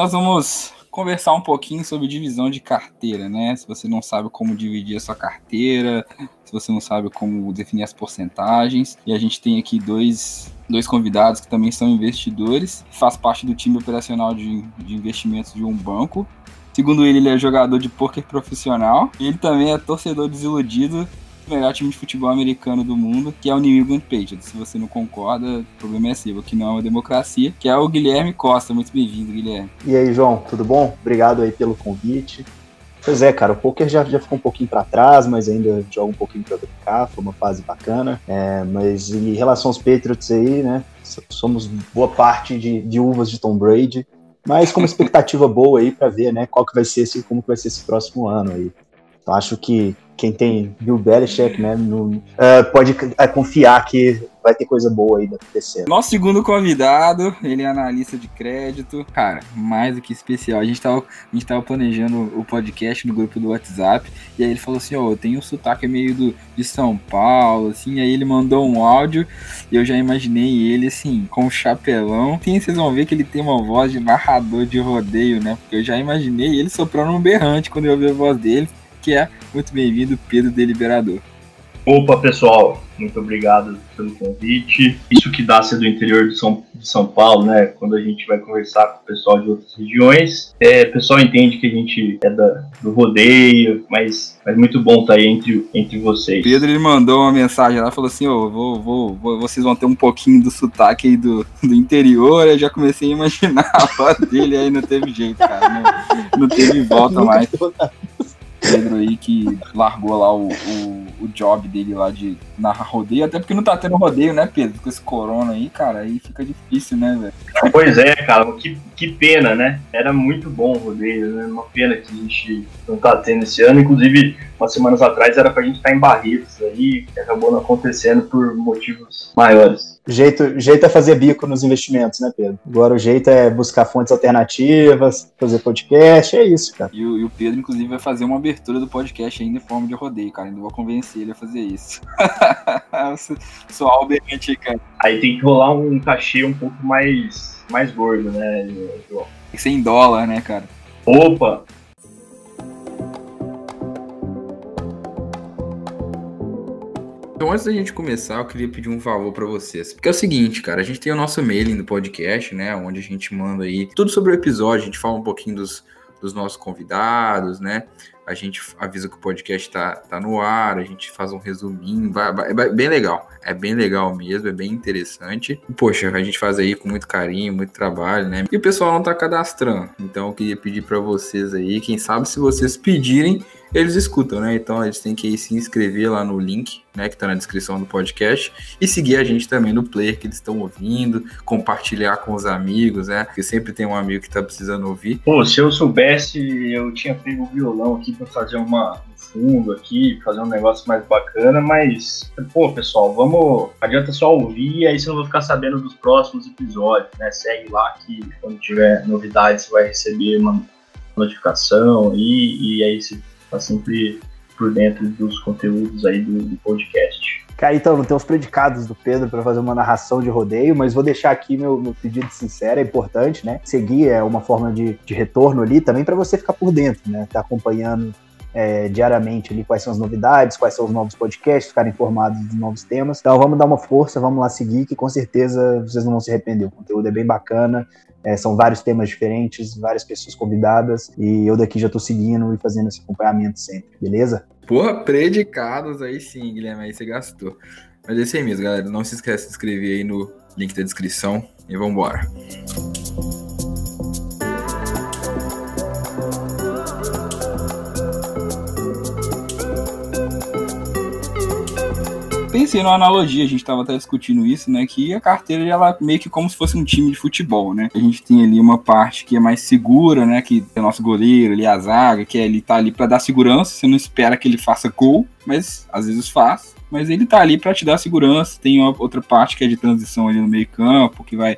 Nós vamos conversar um pouquinho sobre divisão de carteira, né? Se você não sabe como dividir a sua carteira, se você não sabe como definir as porcentagens. E a gente tem aqui dois, dois convidados que também são investidores, faz parte do time operacional de, de investimentos de um banco. Segundo ele, ele é jogador de pôquer profissional. Ele também é torcedor desiludido melhor time de futebol americano do mundo, que é o New England Patriots. Se você não concorda, o problema é seu, que não é uma democracia, que é o Guilherme Costa. Muito bem-vindo, Guilherme. E aí, João, tudo bom? Obrigado aí pelo convite. Pois é, cara, o poker já, já ficou um pouquinho para trás, mas ainda joga um pouquinho para brincar, foi uma fase bacana. É, mas em relação aos Patriots aí, né, somos boa parte de, de uvas de Tom Brady, mas com uma expectativa boa aí para ver, né, qual que vai ser esse, como que vai ser esse próximo ano aí. Eu acho que quem tem Bill Belichick, né, no, uh, pode uh, confiar que vai ter coisa boa aí acontecendo. Nosso segundo convidado, ele é analista de crédito. Cara, mais do que especial. A gente tava, a gente tava planejando o podcast no grupo do WhatsApp, e aí ele falou assim, ó, oh, um sotaque meio do, de São Paulo, assim, aí ele mandou um áudio, e eu já imaginei ele, assim, com um chapelão. Tem, vocês vão ver que ele tem uma voz de narrador de rodeio, né, porque eu já imaginei ele soprando um berrante quando eu ouvi a voz dele que é muito bem-vindo, Pedro Deliberador. Opa, pessoal, muito obrigado pelo convite. Isso que dá ser do interior de São, de São Paulo, né? Quando a gente vai conversar com o pessoal de outras regiões, é, o pessoal entende que a gente é da, do rodeio, mas, mas muito bom estar tá aí entre, entre vocês. Pedro ele mandou uma mensagem lá, falou assim: oh, vou, vou, vou, vocês vão ter um pouquinho do sotaque aí do, do interior. Eu já comecei a imaginar a voz dele, aí não teve jeito, cara. Não, não teve volta mais. Pedro aí que largou lá o, o, o, job dele lá de narrar rodeio, até porque não tá tendo rodeio, né, Pedro? Com esse corona aí, cara, aí fica difícil, né, velho? Pois é, cara, que, que pena, né? Era muito bom o rodeio, né? Uma pena que a gente não tá tendo esse ano. Inclusive, umas semanas atrás era pra gente estar tá em Barretos aí, acabou não acontecendo por motivos maiores. Jeito, jeito é fazer bico nos investimentos, né, Pedro? Agora o jeito é buscar fontes alternativas, fazer podcast, é isso, cara. E o, e o Pedro, inclusive, vai fazer uma abertura do podcast ainda em forma de rodeio, cara. Ainda vou convencer ele a fazer isso. Sou albermente, cara. Aí tem que rolar um cachê um pouco mais, mais gordo, né, João? Tem que ser em dólar, né, cara? Opa! Então, antes da gente começar, eu queria pedir um favor para vocês. Porque é o seguinte, cara, a gente tem o nosso mailing do podcast, né? Onde a gente manda aí tudo sobre o episódio, a gente fala um pouquinho dos, dos nossos convidados, né? A gente avisa que o podcast tá, tá no ar, a gente faz um resuminho, é bem legal. É bem legal mesmo, é bem interessante. Poxa, a gente faz aí com muito carinho, muito trabalho, né? E o pessoal não tá cadastrando. Então eu queria pedir para vocês aí, quem sabe se vocês pedirem, eles escutam, né? Então eles têm que se inscrever lá no link, né, que tá na descrição do podcast e seguir a gente também no player que eles estão ouvindo, compartilhar com os amigos, né? Porque sempre tem um amigo que tá precisando ouvir. Pô, se eu soubesse, eu tinha pego o violão aqui para fazer uma um fundo aqui, fazer um negócio mais bacana, mas pô, pessoal, vamos, adianta só ouvir, aí você não vai ficar sabendo dos próximos episódios, né? Segue lá que quando tiver novidades você vai receber uma notificação e, e aí você tá sempre por dentro dos conteúdos aí do, do podcast. Cara, então, não tem os predicados do Pedro para fazer uma narração de rodeio, mas vou deixar aqui meu, meu pedido sincero, é importante, né? Seguir é uma forma de, de retorno ali também para você ficar por dentro, né? Tá acompanhando é, diariamente ali quais são as novidades, quais são os novos podcasts, ficar informados dos novos temas. Então vamos dar uma força, vamos lá seguir, que com certeza vocês não vão se arrepender. O conteúdo é bem bacana, é, são vários temas diferentes, várias pessoas convidadas, e eu daqui já estou seguindo e fazendo esse acompanhamento sempre, beleza? Porra, predicados aí sim, Guilherme, aí você gastou. Mas é isso aí mesmo, galera. Não se esqueça de se inscrever aí no link da descrição e vambora. Pensei numa analogia, a gente estava até discutindo isso, né? Que a carteira ela meio que como se fosse um time de futebol, né? A gente tem ali uma parte que é mais segura, né? Que é o nosso goleiro ali, a zaga, que ele tá ali para dar segurança, você não espera que ele faça gol, mas às vezes faz. Mas ele tá ali para te dar segurança. Tem outra parte que é de transição ali no meio-campo, que vai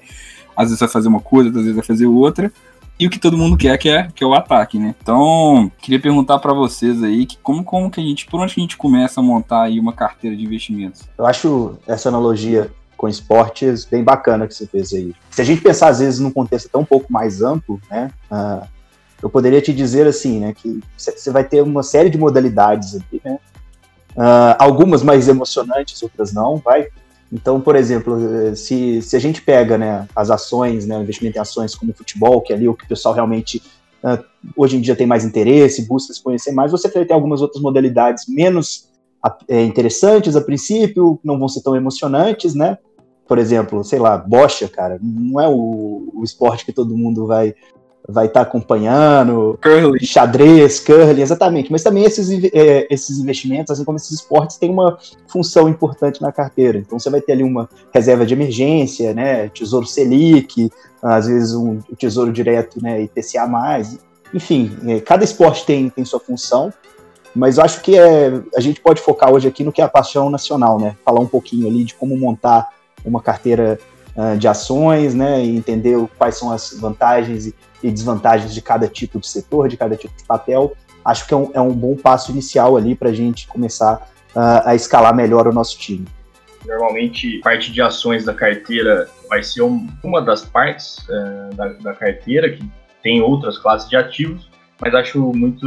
às vezes vai fazer uma coisa, às vezes vai fazer outra e o que todo mundo quer, que é, que é o ataque, né? Então, queria perguntar para vocês aí que como, como que a gente, por onde a gente começa a montar aí uma carteira de investimentos? Eu acho essa analogia com esportes bem bacana que você fez aí. Se a gente pensar às vezes num contexto tão um pouco mais amplo, né? Uh, eu poderia te dizer assim, né, que você vai ter uma série de modalidades aqui, né? Uh, algumas mais emocionantes, outras não, vai. Então, por exemplo, se, se a gente pega né, as ações, né, o investimento em ações como o futebol, que é ali o que o pessoal realmente uh, hoje em dia tem mais interesse, busca se conhecer mais, você ter algumas outras modalidades menos é, interessantes a princípio, não vão ser tão emocionantes, né? Por exemplo, sei lá, bocha, cara, não é o, o esporte que todo mundo vai vai estar tá acompanhando, curling. xadrez, curling, exatamente. Mas também esses, é, esses investimentos, assim como esses esportes, têm uma função importante na carteira. Então você vai ter ali uma reserva de emergência, né, tesouro Selic, às vezes um, um tesouro direto, né, IPCA+. Enfim, é, cada esporte tem, tem sua função, mas eu acho que é, a gente pode focar hoje aqui no que é a paixão nacional, né? Falar um pouquinho ali de como montar uma carteira uh, de ações, né? E entender quais são as vantagens e e desvantagens de cada tipo de setor, de cada tipo de papel, acho que é um, é um bom passo inicial ali para a gente começar uh, a escalar melhor o nosso time. Normalmente, parte de ações da carteira vai ser um, uma das partes uh, da, da, carteira, que tem outras classes de ativos, mas acho muito,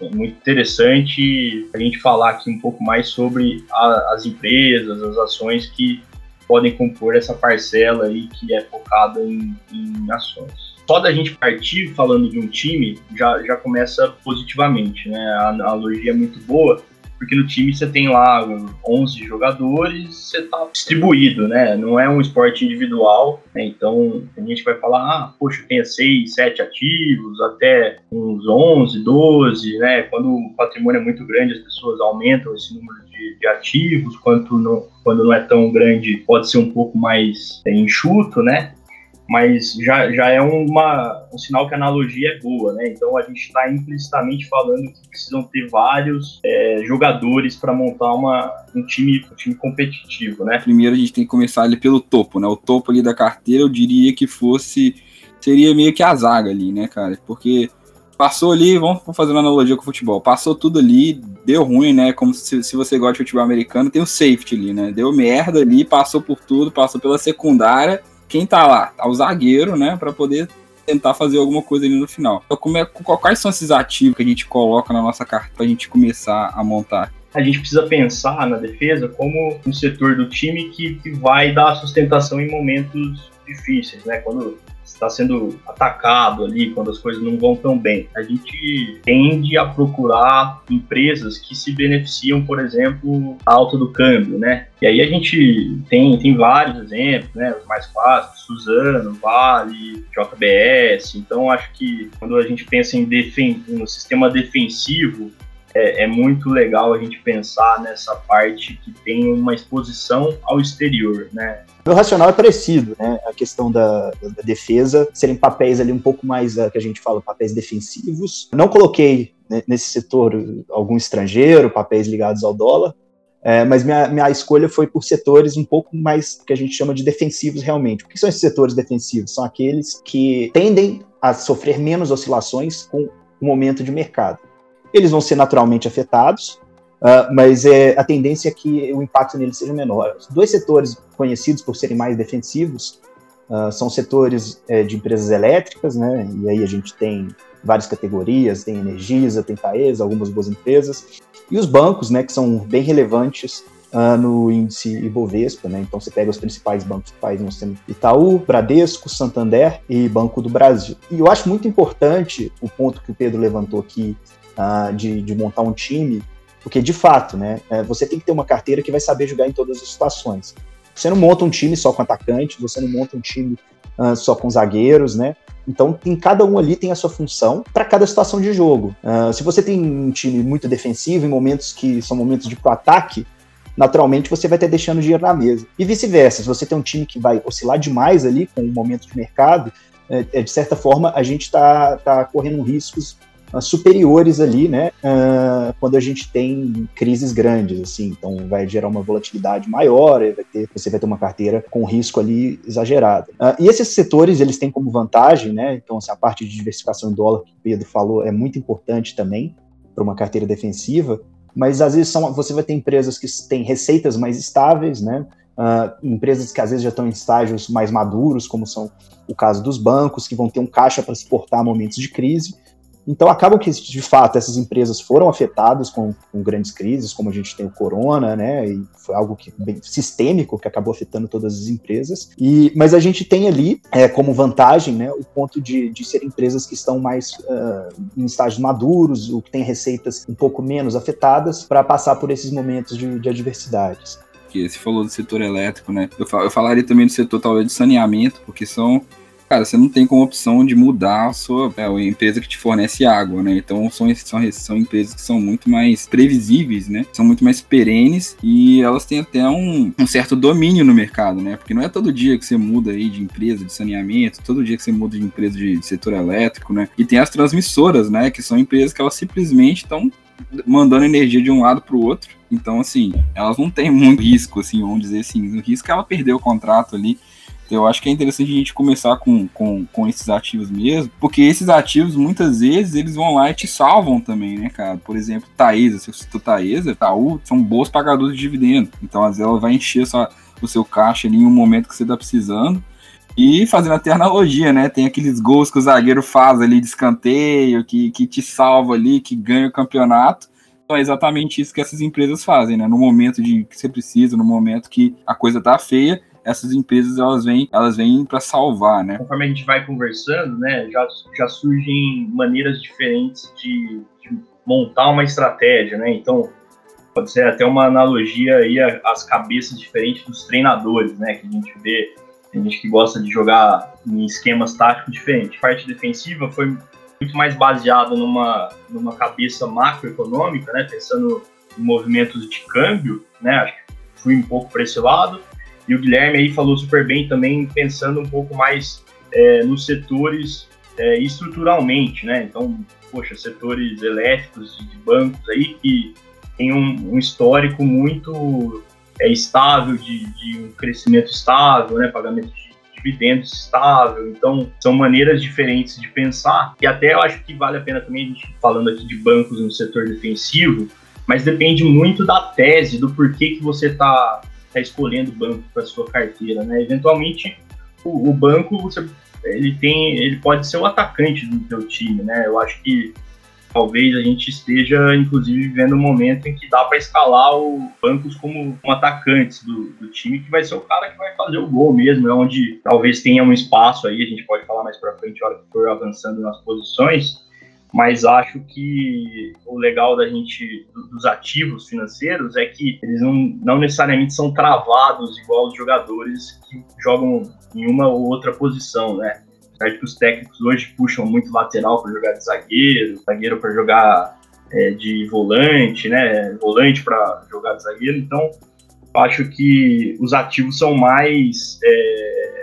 muito interessante a gente falar aqui um pouco mais sobre a, as empresas, as ações que podem compor essa parcela aí que é focada em, em ações só da gente partir falando de um time já, já começa positivamente, né? A analogia é muito boa, porque no time você tem lá 11 jogadores, você tá distribuído, né? Não é um esporte individual, né? Então a gente vai falar, ah, poxa, tem 6, 7 ativos, até uns 11, 12, né? Quando o patrimônio é muito grande, as pessoas aumentam esse número de, de ativos, quanto não, quando não é tão grande, pode ser um pouco mais é, enxuto, né? Mas já, já é uma, um sinal que a analogia é boa, né? Então a gente está implicitamente falando que precisam ter vários é, jogadores para montar uma, um, time, um time competitivo, né? Primeiro a gente tem que começar ali pelo topo, né? O topo ali da carteira eu diria que fosse seria meio que a zaga ali, né, cara? Porque passou ali, vamos fazer uma analogia com o futebol, passou tudo ali, deu ruim, né? Como se, se você gosta de futebol americano, tem o safety ali, né? Deu merda ali, passou por tudo, passou pela secundária quem tá lá? Tá o zagueiro, né? Para poder tentar fazer alguma coisa ali no final. Então, como é, quais são esses ativos que a gente coloca na nossa carta para a gente começar a montar? A gente precisa pensar na defesa como um setor do time que, que vai dar sustentação em momentos difíceis, né? Quando está sendo atacado ali, quando as coisas não vão tão bem. A gente tende a procurar empresas que se beneficiam, por exemplo, da alta do câmbio, né? E aí a gente tem, tem vários exemplos, né? Os mais clássicos, Suzano, Vale, JBS. Então acho que quando a gente pensa em defen no sistema defensivo, é, é, muito legal a gente pensar nessa parte que tem uma exposição ao exterior, né? Meu racional é parecido, né? A questão da, da defesa, serem papéis ali um pouco mais, uh, que a gente fala, papéis defensivos. Não coloquei né, nesse setor algum estrangeiro, papéis ligados ao dólar, é, mas minha, minha escolha foi por setores um pouco mais que a gente chama de defensivos realmente. O que são esses setores defensivos? São aqueles que tendem a sofrer menos oscilações com o momento de mercado eles vão ser naturalmente afetados, uh, mas é, a tendência é que o impacto neles seja menor. Os dois setores conhecidos por serem mais defensivos uh, são setores é, de empresas elétricas, né? E aí a gente tem várias categorias, tem Energisa, tem Taesa, algumas boas empresas, e os bancos, né, que são bem relevantes Uh, no índice Ibovespa, né? Então você pega os principais bancos do país, nós temos Itaú, Bradesco, Santander e Banco do Brasil. E eu acho muito importante o ponto que o Pedro levantou aqui uh, de, de, montar um time, porque de fato, né, é, você tem que ter uma carteira que vai saber jogar em todas as situações. Você não monta um time só com atacante, você não monta um time uh, só com zagueiros, né? Então, em cada um ali tem a sua função para cada situação de jogo. Uh, se você tem um time muito defensivo, em momentos que são momentos de pro ataque, naturalmente você vai ter deixando dinheiro na mesa. E vice-versa, se você tem um time que vai oscilar demais ali com o momento de mercado, é, é de certa forma a gente está tá correndo riscos superiores ali, né, uh, quando a gente tem crises grandes, assim, então vai gerar uma volatilidade maior, vai ter, você vai ter uma carteira com risco ali exagerado. Uh, e esses setores, eles têm como vantagem, né, então assim, a parte de diversificação em dólar que o Pedro falou é muito importante também para uma carteira defensiva, mas às vezes são, você vai ter empresas que têm receitas mais estáveis, né? Uh, empresas que às vezes já estão em estágios mais maduros, como são o caso dos bancos, que vão ter um caixa para suportar momentos de crise, então, acabam que, de fato, essas empresas foram afetadas com, com, grandes crises, como a gente tem o corona, né? E foi algo que, bem sistêmico que acabou afetando todas as empresas. E, mas a gente tem ali, é, como vantagem, né, o ponto de, de ser empresas que estão mais uh, em estágios maduros, o que tem receitas um pouco menos afetadas, para passar por esses momentos de, de adversidades. Você falou do setor elétrico, né? Eu, eu falaria também do setor talvez de saneamento, porque são cara, você não tem como opção de mudar a sua é, a empresa que te fornece água, né? Então são, são, são empresas que são muito mais previsíveis, né? São muito mais perenes e elas têm até um, um certo domínio no mercado, né? Porque não é todo dia que você muda aí de empresa de saneamento, todo dia que você muda de empresa de setor elétrico, né? E tem as transmissoras, né? Que são empresas que elas simplesmente estão mandando energia de um lado para o outro. Então, assim, elas não têm muito risco, assim, vamos dizer assim. O risco é ela perder o contrato ali eu acho que é interessante a gente começar com, com, com esses ativos mesmo, porque esses ativos, muitas vezes, eles vão lá e te salvam também, né, cara? Por exemplo, Taesa, se eu cito Taesa, Itaú, são bons pagadores de dividendo. Então, às vezes, ela vai encher sua, o seu caixa ali em um momento que você tá precisando. E fazendo até analogia, né? Tem aqueles gols que o zagueiro faz ali de escanteio, que, que te salva ali, que ganha o campeonato. Então é exatamente isso que essas empresas fazem, né? No momento de que você precisa, no momento que a coisa tá feia, essas empresas elas vêm, elas vêm para salvar, né? Conforme a gente vai conversando, né, já, já surgem maneiras diferentes de, de montar uma estratégia, né? Então, pode ser até uma analogia aí às cabeças diferentes dos treinadores, né? Que a gente vê, tem gente que gosta de jogar em esquemas táticos diferentes. Parte defensiva foi muito mais baseada numa, numa cabeça macroeconômica, né? Pensando em movimentos de câmbio, né? Acho que fui um pouco para esse lado. E o Guilherme aí falou super bem também, pensando um pouco mais é, nos setores é, estruturalmente, né? Então, poxa, setores elétricos de bancos aí que tem um, um histórico muito é, estável, de, de, um crescimento estável, né? Pagamento de dividendos estável. Então, são maneiras diferentes de pensar. E até eu acho que vale a pena também a gente falando aqui de bancos no setor defensivo, mas depende muito da tese, do porquê que você está está escolhendo o banco para sua carteira, né? Eventualmente, o, o, banco você, ele tem, ele pode ser o atacante do teu time, né? Eu acho que talvez a gente esteja, inclusive, vivendo um momento em que dá para escalar os bancos como um atacantes do, do, time, que vai ser o cara que vai fazer o gol mesmo, é onde talvez tenha um espaço aí, a gente pode falar mais para frente, a hora que for avançando nas posições, mas acho que o legal da gente dos ativos financeiros é que eles não, não necessariamente são travados igual os jogadores que jogam em uma ou outra posição, né? Certo que os técnicos hoje puxam muito lateral para jogar de zagueiro, zagueiro para jogar é, de volante, né? Volante para jogar de zagueiro. Então, acho que os ativos são mais é,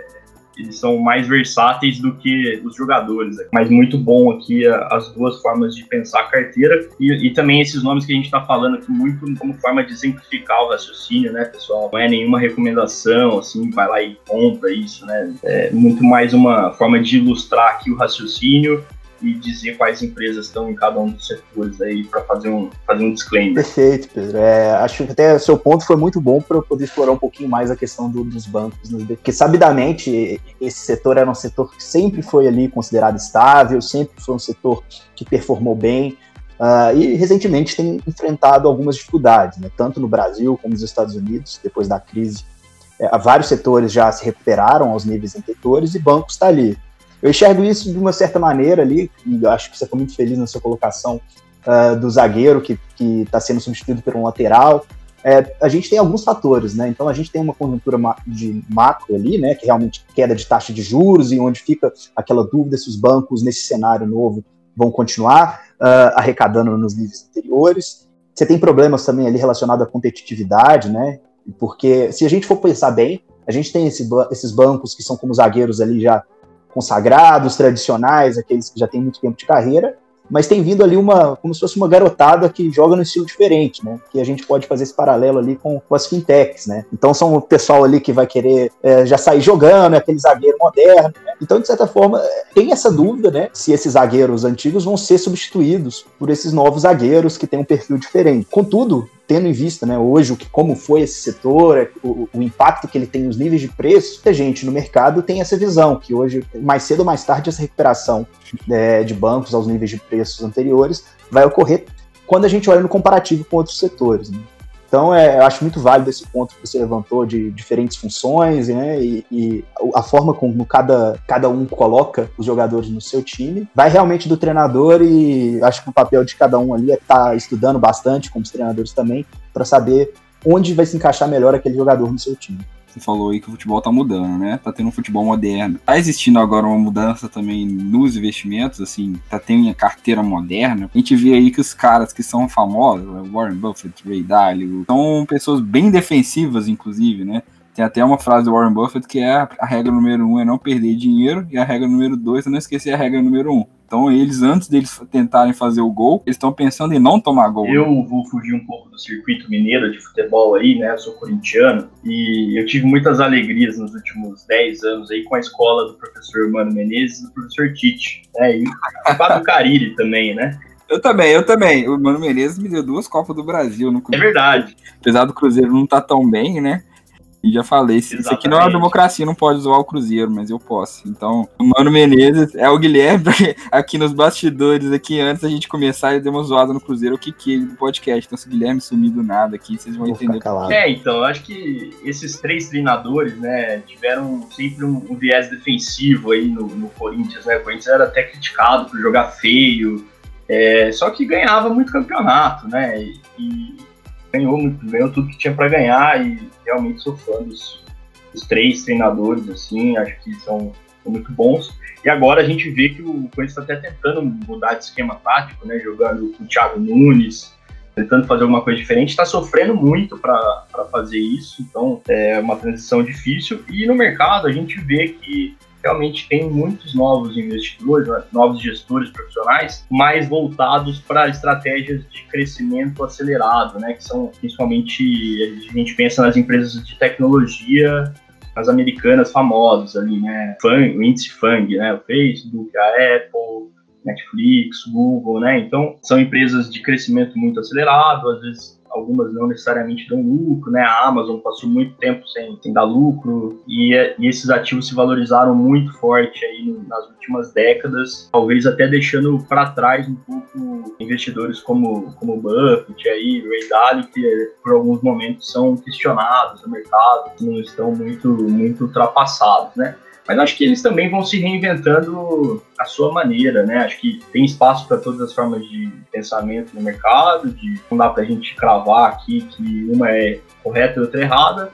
eles são mais versáteis do que os jogadores. Mas muito bom aqui as duas formas de pensar a carteira e, e também esses nomes que a gente está falando aqui muito como forma de exemplificar o raciocínio, né, pessoal? Não é nenhuma recomendação, assim, vai lá e compra isso, né? É muito mais uma forma de ilustrar aqui o raciocínio e dizer quais empresas estão em cada um dos setores aí para fazer um, fazer um disclaimer. Perfeito, Pedro. É, acho que até seu ponto foi muito bom para eu poder explorar um pouquinho mais a questão do, dos bancos, né? porque sabidamente esse setor era um setor que sempre foi ali considerado estável, sempre foi um setor que performou bem. Uh, e recentemente tem enfrentado algumas dificuldades, né? tanto no Brasil como nos Estados Unidos, depois da crise. É, vários setores já se recuperaram aos níveis anteriores e bancos está ali eu enxergo isso de uma certa maneira ali, e acho que você foi muito feliz na sua colocação uh, do zagueiro que está sendo substituído por um lateral. É, a gente tem alguns fatores, né? Então a gente tem uma conjuntura de macro ali, né? Que realmente queda de taxa de juros e onde fica aquela dúvida se os bancos nesse cenário novo vão continuar uh, arrecadando nos níveis anteriores. Você tem problemas também ali relacionados à competitividade, né? Porque se a gente for pensar bem, a gente tem esse, esses bancos que são como zagueiros ali já consagrados, tradicionais, aqueles que já têm muito tempo de carreira, mas tem vindo ali uma, como se fosse uma garotada que joga no estilo diferente, né? Que a gente pode fazer esse paralelo ali com, com as fintechs, né? Então são o pessoal ali que vai querer é, já sair jogando, é aquele zagueiro moderno, né? Então, de certa forma, tem essa dúvida, né? Se esses zagueiros antigos vão ser substituídos por esses novos zagueiros que têm um perfil diferente. Contudo, tendo em vista, né, hoje, o que, como foi esse setor, o, o, impacto que ele tem nos níveis de preço, a gente no mercado tem essa visão, que hoje, mais cedo ou mais tarde, essa recuperação é, de bancos aos níveis de preços anteriores vai ocorrer quando a gente olha no comparativo com outros setores. Né? Então, é, eu acho muito válido esse ponto que você levantou de diferentes funções, né? E, e, a forma como cada, cada um coloca os jogadores no seu time. Vai realmente do treinador e acho que o papel de cada um ali é estar tá estudando bastante, como os treinadores também, para saber onde vai se encaixar melhor aquele jogador no seu time. Você falou aí que o futebol tá mudando, né? Tá tendo um futebol moderno. Tá existindo agora uma mudança também nos investimentos, assim, tá tendo a carteira moderna. A gente vê aí que os caras que são famosos, Warren Buffett, Ray Dalio, são pessoas bem defensivas, inclusive, né? Tem até uma frase do Warren Buffett que é a regra número um é não perder dinheiro e a regra número dois é não esquecer a regra número um. Então eles, antes deles tentarem fazer o gol, eles estão pensando em não tomar gol. Eu né? vou fugir um pouco do circuito mineiro de futebol aí, né? Eu sou corintiano e eu tive muitas alegrias nos últimos 10 anos aí com a escola do professor Mano Menezes e do professor Tite, né? E o Fábio Cariri também, né? Eu também, eu também. O Mano Menezes me deu duas Copas do Brasil no É verdade. Apesar do Cruzeiro não estar tá tão bem, né? E já falei, Exatamente. isso aqui não é uma democracia, não pode zoar o Cruzeiro, mas eu posso. Então, o Mano Menezes é o Guilherme, aqui nos bastidores, aqui antes da gente começar, ele deu uma zoada no Cruzeiro, o que que ele do podcast. Então, se o Guilherme sumir do nada aqui, vocês vão Vou entender. É, então, eu acho que esses três treinadores, né, tiveram sempre um, um viés defensivo aí no, no, Corinthians, né? O Corinthians era até criticado por jogar feio, é, só que ganhava muito campeonato, né? E, e ganhou muito, ganhou tudo que tinha para ganhar e realmente sou fã dos, dos, três treinadores, assim, acho que são, são, muito bons. E agora a gente vê que o Corinthians está até tentando mudar de esquema tático, né? Jogando com o Thiago Nunes, tentando fazer alguma coisa diferente, está sofrendo muito para fazer isso, então é uma transição difícil. E no mercado a gente vê que realmente tem muitos novos investidores, né, novos gestores profissionais, mais voltados para estratégias de crescimento acelerado, né, que são principalmente, a gente pensa nas empresas de tecnologia, as americanas famosas ali, né, Fang, o índice FANG, né, o Facebook, a Apple, Netflix, Google, né, então são empresas de crescimento muito acelerado, às vezes algumas não necessariamente dão lucro, né? A Amazon passou muito tempo sem, sem dar lucro e, e esses ativos se valorizaram muito forte aí nas últimas décadas, talvez até deixando para trás um pouco investidores como como Buffett aí, Ray Dalio, que por alguns momentos são questionados no mercado, não estão muito muito ultrapassados, né? Mas acho que eles também vão se reinventando à sua maneira, né? Acho que tem espaço para todas as formas de pensamento no mercado, de não dá para a gente cravar aqui que uma é correta e outra é errada,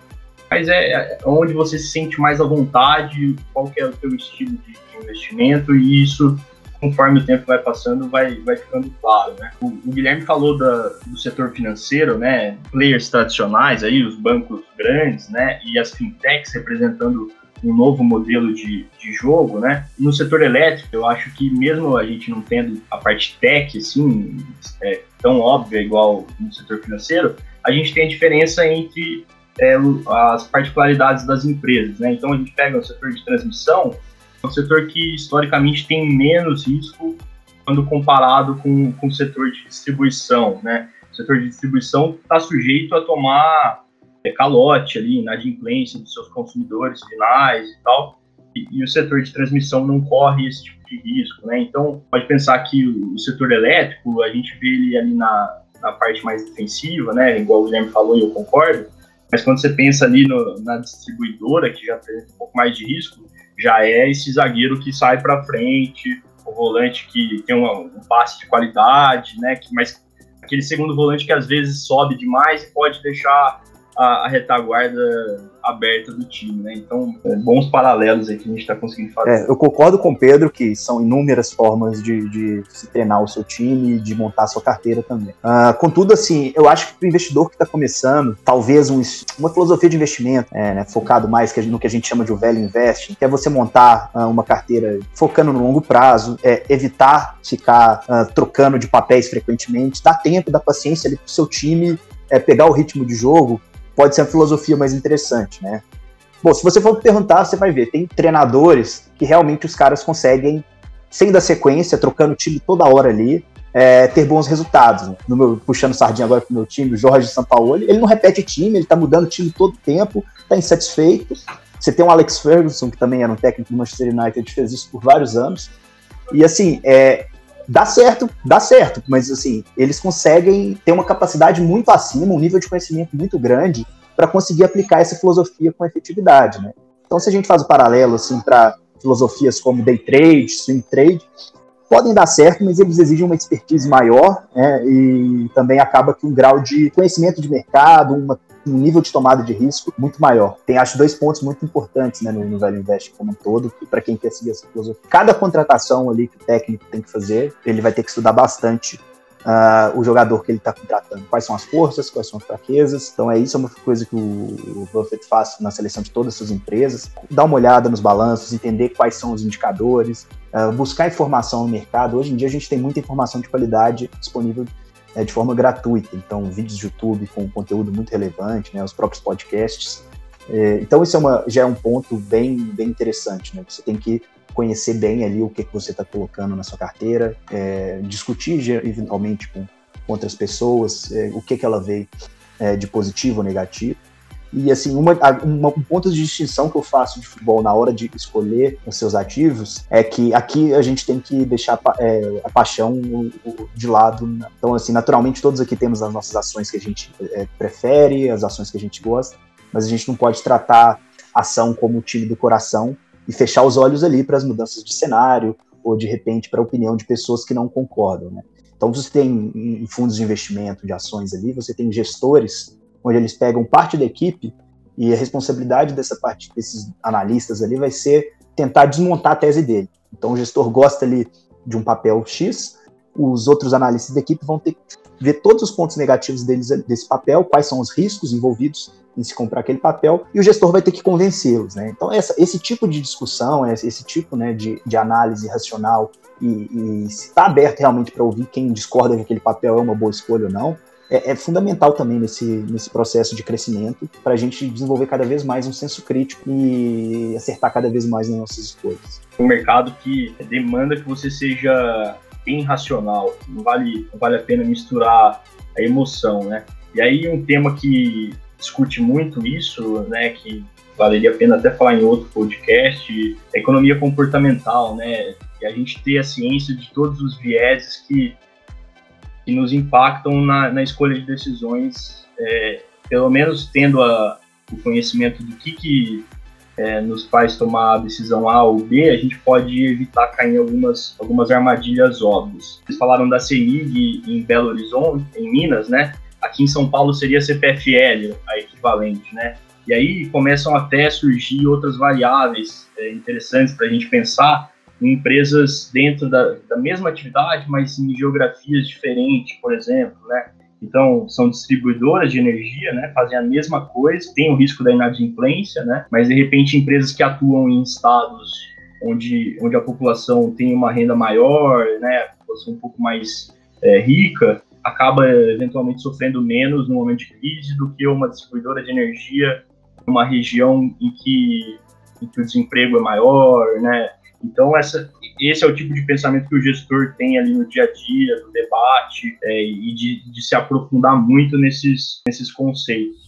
mas é, é onde você se sente mais à vontade, qual é o teu estilo de, de investimento e isso conforme o tempo vai passando, vai, vai ficando claro, né? O, o Guilherme falou da, do setor financeiro, né? Players tradicionais aí, os bancos grandes, né? E as fintechs representando um novo modelo de, de jogo, né? No setor elétrico, eu acho que mesmo a gente não tendo a parte tech, assim, é, tão óbvia igual no setor financeiro, a gente tem a diferença entre é, as particularidades das empresas, né? Então a gente pega o setor de transmissão, é um setor que historicamente tem menos risco quando comparado com, com o setor de distribuição, né? O setor de distribuição está sujeito a tomar calote ali, inadimplência dos seus consumidores finais e tal, e, e, o setor de transmissão não corre esse tipo de risco, né? Então, pode pensar que o, setor elétrico, a gente vê ele ali na, na parte mais defensiva, né? Igual o Guilherme falou e eu concordo, mas quando você pensa ali no, na distribuidora, que já apresenta um pouco mais de risco, já é esse zagueiro que sai para frente, o volante que tem uma, um passe de qualidade, né? Que, mas aquele segundo volante que às vezes sobe demais e pode deixar a, a retaguarda aberta do time, né? Então, é, bons paralelos aí que a gente está conseguindo fazer. É, eu concordo com o Pedro que são inúmeras formas de, de se treinar o seu time e de montar a sua carteira também. Uh, contudo, assim, eu acho que para o investidor que está começando, talvez um, uma filosofia de investimento é, né, focado mais no que a gente chama de o velho investing, que é você montar uh, uma carteira focando no longo prazo, é, evitar ficar uh, trocando de papéis frequentemente, dar tempo, dar paciência ali para o seu time é, pegar o ritmo de jogo pode ser uma filosofia mais interessante, né? Bom, se você for perguntar, você vai ver, tem treinadores que realmente os caras conseguem, sem dar sequência, trocando time toda hora ali, é, ter bons resultados. Né? No meu, puxando sardinha agora pro meu time, o Jorge Sampaoli, ele não repete time, ele tá mudando time todo tempo, tá insatisfeito. Você tem o Alex Ferguson, que também era um técnico do Manchester United, fez isso por vários anos. E assim, é, dá certo, dá certo, mas assim, eles conseguem ter uma capacidade muito acima, um nível de conhecimento muito grande para conseguir aplicar essa filosofia com efetividade, né? Então, se a gente faz o paralelo assim para filosofias como day trade, swing trade, podem dar certo, mas eles exigem uma expertise maior, né? E também acaba que um grau de conhecimento de mercado, uma um nível de tomada de risco muito maior. Tem, acho, dois pontos muito importantes né, no, no Velho Invest como um todo, para quem quer seguir essa filosofia. Cada contratação ali que o técnico tem que fazer, ele vai ter que estudar bastante Uh, o jogador que ele está contratando. Quais são as forças, quais são as fraquezas. Então, é isso é uma coisa que o, o Buffett faz na seleção de todas as suas empresas. Dar uma olhada nos balanços, entender quais são os indicadores, uh, buscar informação no mercado. Hoje em dia, a gente tem muita informação de qualidade disponível é, de forma gratuita. Então, vídeos de YouTube com conteúdo muito relevante, né, os próprios podcasts. É, então, isso é uma, já é um ponto bem, bem interessante. Né? Você tem que conhecer bem ali o que, que você está colocando na sua carteira, é, discutir eventualmente com outras pessoas é, o que, que ela vê é, de positivo ou negativo. E assim, uma, uma, um ponto de distinção que eu faço de futebol na hora de escolher os seus ativos é que aqui a gente tem que deixar é, a paixão de lado. Né? Então, assim, naturalmente todos aqui temos as nossas ações que a gente é, prefere, as ações que a gente gosta, mas a gente não pode tratar ação como o time do coração e fechar os olhos ali para as mudanças de cenário ou de repente para a opinião de pessoas que não concordam, né? Então, você tem fundos de investimento de ações ali, você tem gestores onde eles pegam parte da equipe e a responsabilidade dessa parte desses analistas ali vai ser tentar desmontar a tese dele. Então o gestor gosta ali de um papel X, os outros analistas da equipe vão ter que ver todos os pontos negativos deles, desse papel, quais são os riscos envolvidos em se comprar aquele papel, e o gestor vai ter que convencê-los. Né? Então, essa, esse tipo de discussão, esse, tipo né, de, de, análise racional, e, e se está aberto realmente para ouvir quem discorda que aquele papel é uma boa escolha ou não, é, é, fundamental também nesse, nesse processo de crescimento para a gente desenvolver cada vez mais um senso crítico e acertar cada vez mais nas nossas escolhas. Um mercado que demanda que você seja bem racional, não vale, não vale a pena misturar a emoção, né? E aí um tema que discute muito isso, né, que valeria a pena até falar em outro podcast, é economia comportamental, né? E a gente ter a ciência de todos os vieses que que nos impactam na, na escolha de decisões, é, pelo menos tendo a, o conhecimento do que, que é, nos faz tomar a decisão A ou B, a gente pode evitar cair em algumas, algumas armadilhas óbvias. Vocês falaram da CEMIG em Belo Horizonte, em Minas, né? Aqui em São Paulo seria CPFL, a equivalente, né? E aí começam até a surgir outras variáveis é, interessantes para a gente pensar, em empresas dentro da, da mesma atividade, mas em geografias diferentes, por exemplo, né? Então, são distribuidoras de energia, né? Fazem a mesma coisa, tem o risco da inadimplência, né? Mas, de repente, empresas que atuam em estados onde, onde a população tem uma renda maior, né? A população um pouco mais é, rica, acaba eventualmente sofrendo menos no momento de crise do que uma distribuidora de energia numa região em que, em que o desemprego é maior, né? Então, essa, esse é o tipo de pensamento que o gestor tem ali no dia a dia, no debate, é, e de, de se aprofundar muito nesses, nesses conceitos.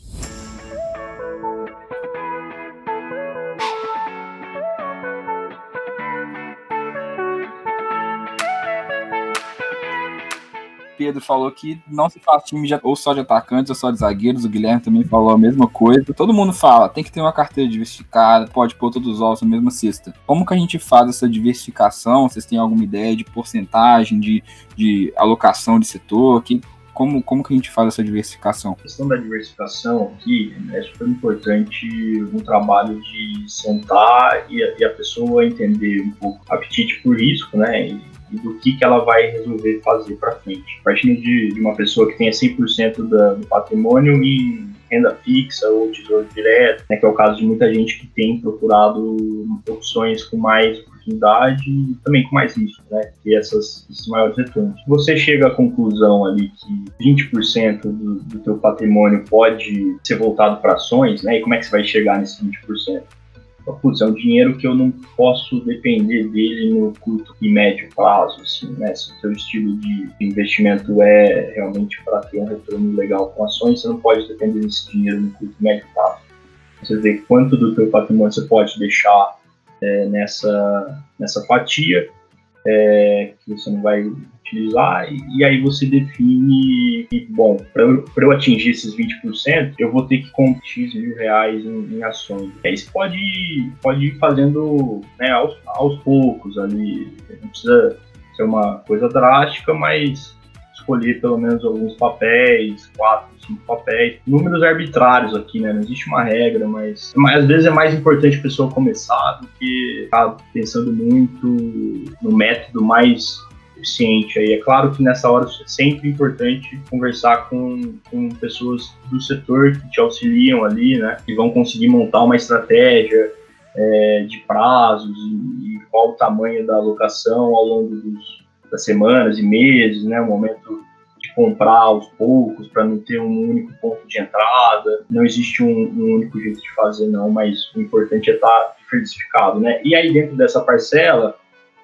Pedro falou que não se faz time ou só de atacantes ou só de zagueiros. O Guilherme também falou a mesma coisa. Todo mundo fala, tem que ter uma carteira diversificada, pode pôr todos os ovos na mesma cesta. Como que a gente faz essa diversificação? Vocês têm alguma ideia de porcentagem, de, de alocação de setor? Que, Como, como que a gente faz essa diversificação? A questão da diversificação aqui é super importante um trabalho de sentar e a, e a pessoa entender um pouco o apetite por risco, né? E, e do que, que ela vai resolver fazer para frente. Partindo de, de, uma pessoa que tenha 100% da, do patrimônio em renda fixa ou tesouro direto, né, que é o caso de muita gente que tem procurado opções com mais oportunidade e também com mais risco, né, ter essas, esses maiores retornos. Você chega à conclusão ali que 20% do, do teu patrimônio pode ser voltado para ações, né, e como é que você vai chegar nesse 20%? Putz, é um dinheiro que eu não posso depender dele no curto e médio prazo, assim, né? Se o seu estilo de investimento é realmente para ter um retorno legal com ações, você não pode depender desse dinheiro no curto e médio prazo. Você vê quanto do teu patrimônio você pode deixar é, nessa, nessa fatia, é, que você não vai utilizar, e, e aí você define, bom, para eu, eu, atingir esses 20%, eu vou ter que comprar X mil reais em, em ações. E aí você pode, pode ir fazendo né, aos, aos poucos ali, não precisa ser uma coisa drástica, mas escolher pelo menos alguns papéis, quatro, cinco papéis, números arbitrários aqui, né? Não existe uma regra, mas, mas às vezes é mais importante a pessoa começar do que ficar pensando muito no método mais eficiente. Aí é claro que nessa hora é sempre importante conversar com, com pessoas do setor que te auxiliam ali, né? E vão conseguir montar uma estratégia é, de prazos e, e, qual o tamanho da alocação ao longo dos, das semanas e meses, né? O momento de comprar aos poucos para não ter um único ponto de entrada. Não existe um, um único jeito de fazer, não, mas o importante é estar tá diversificado, né? E aí dentro dessa parcela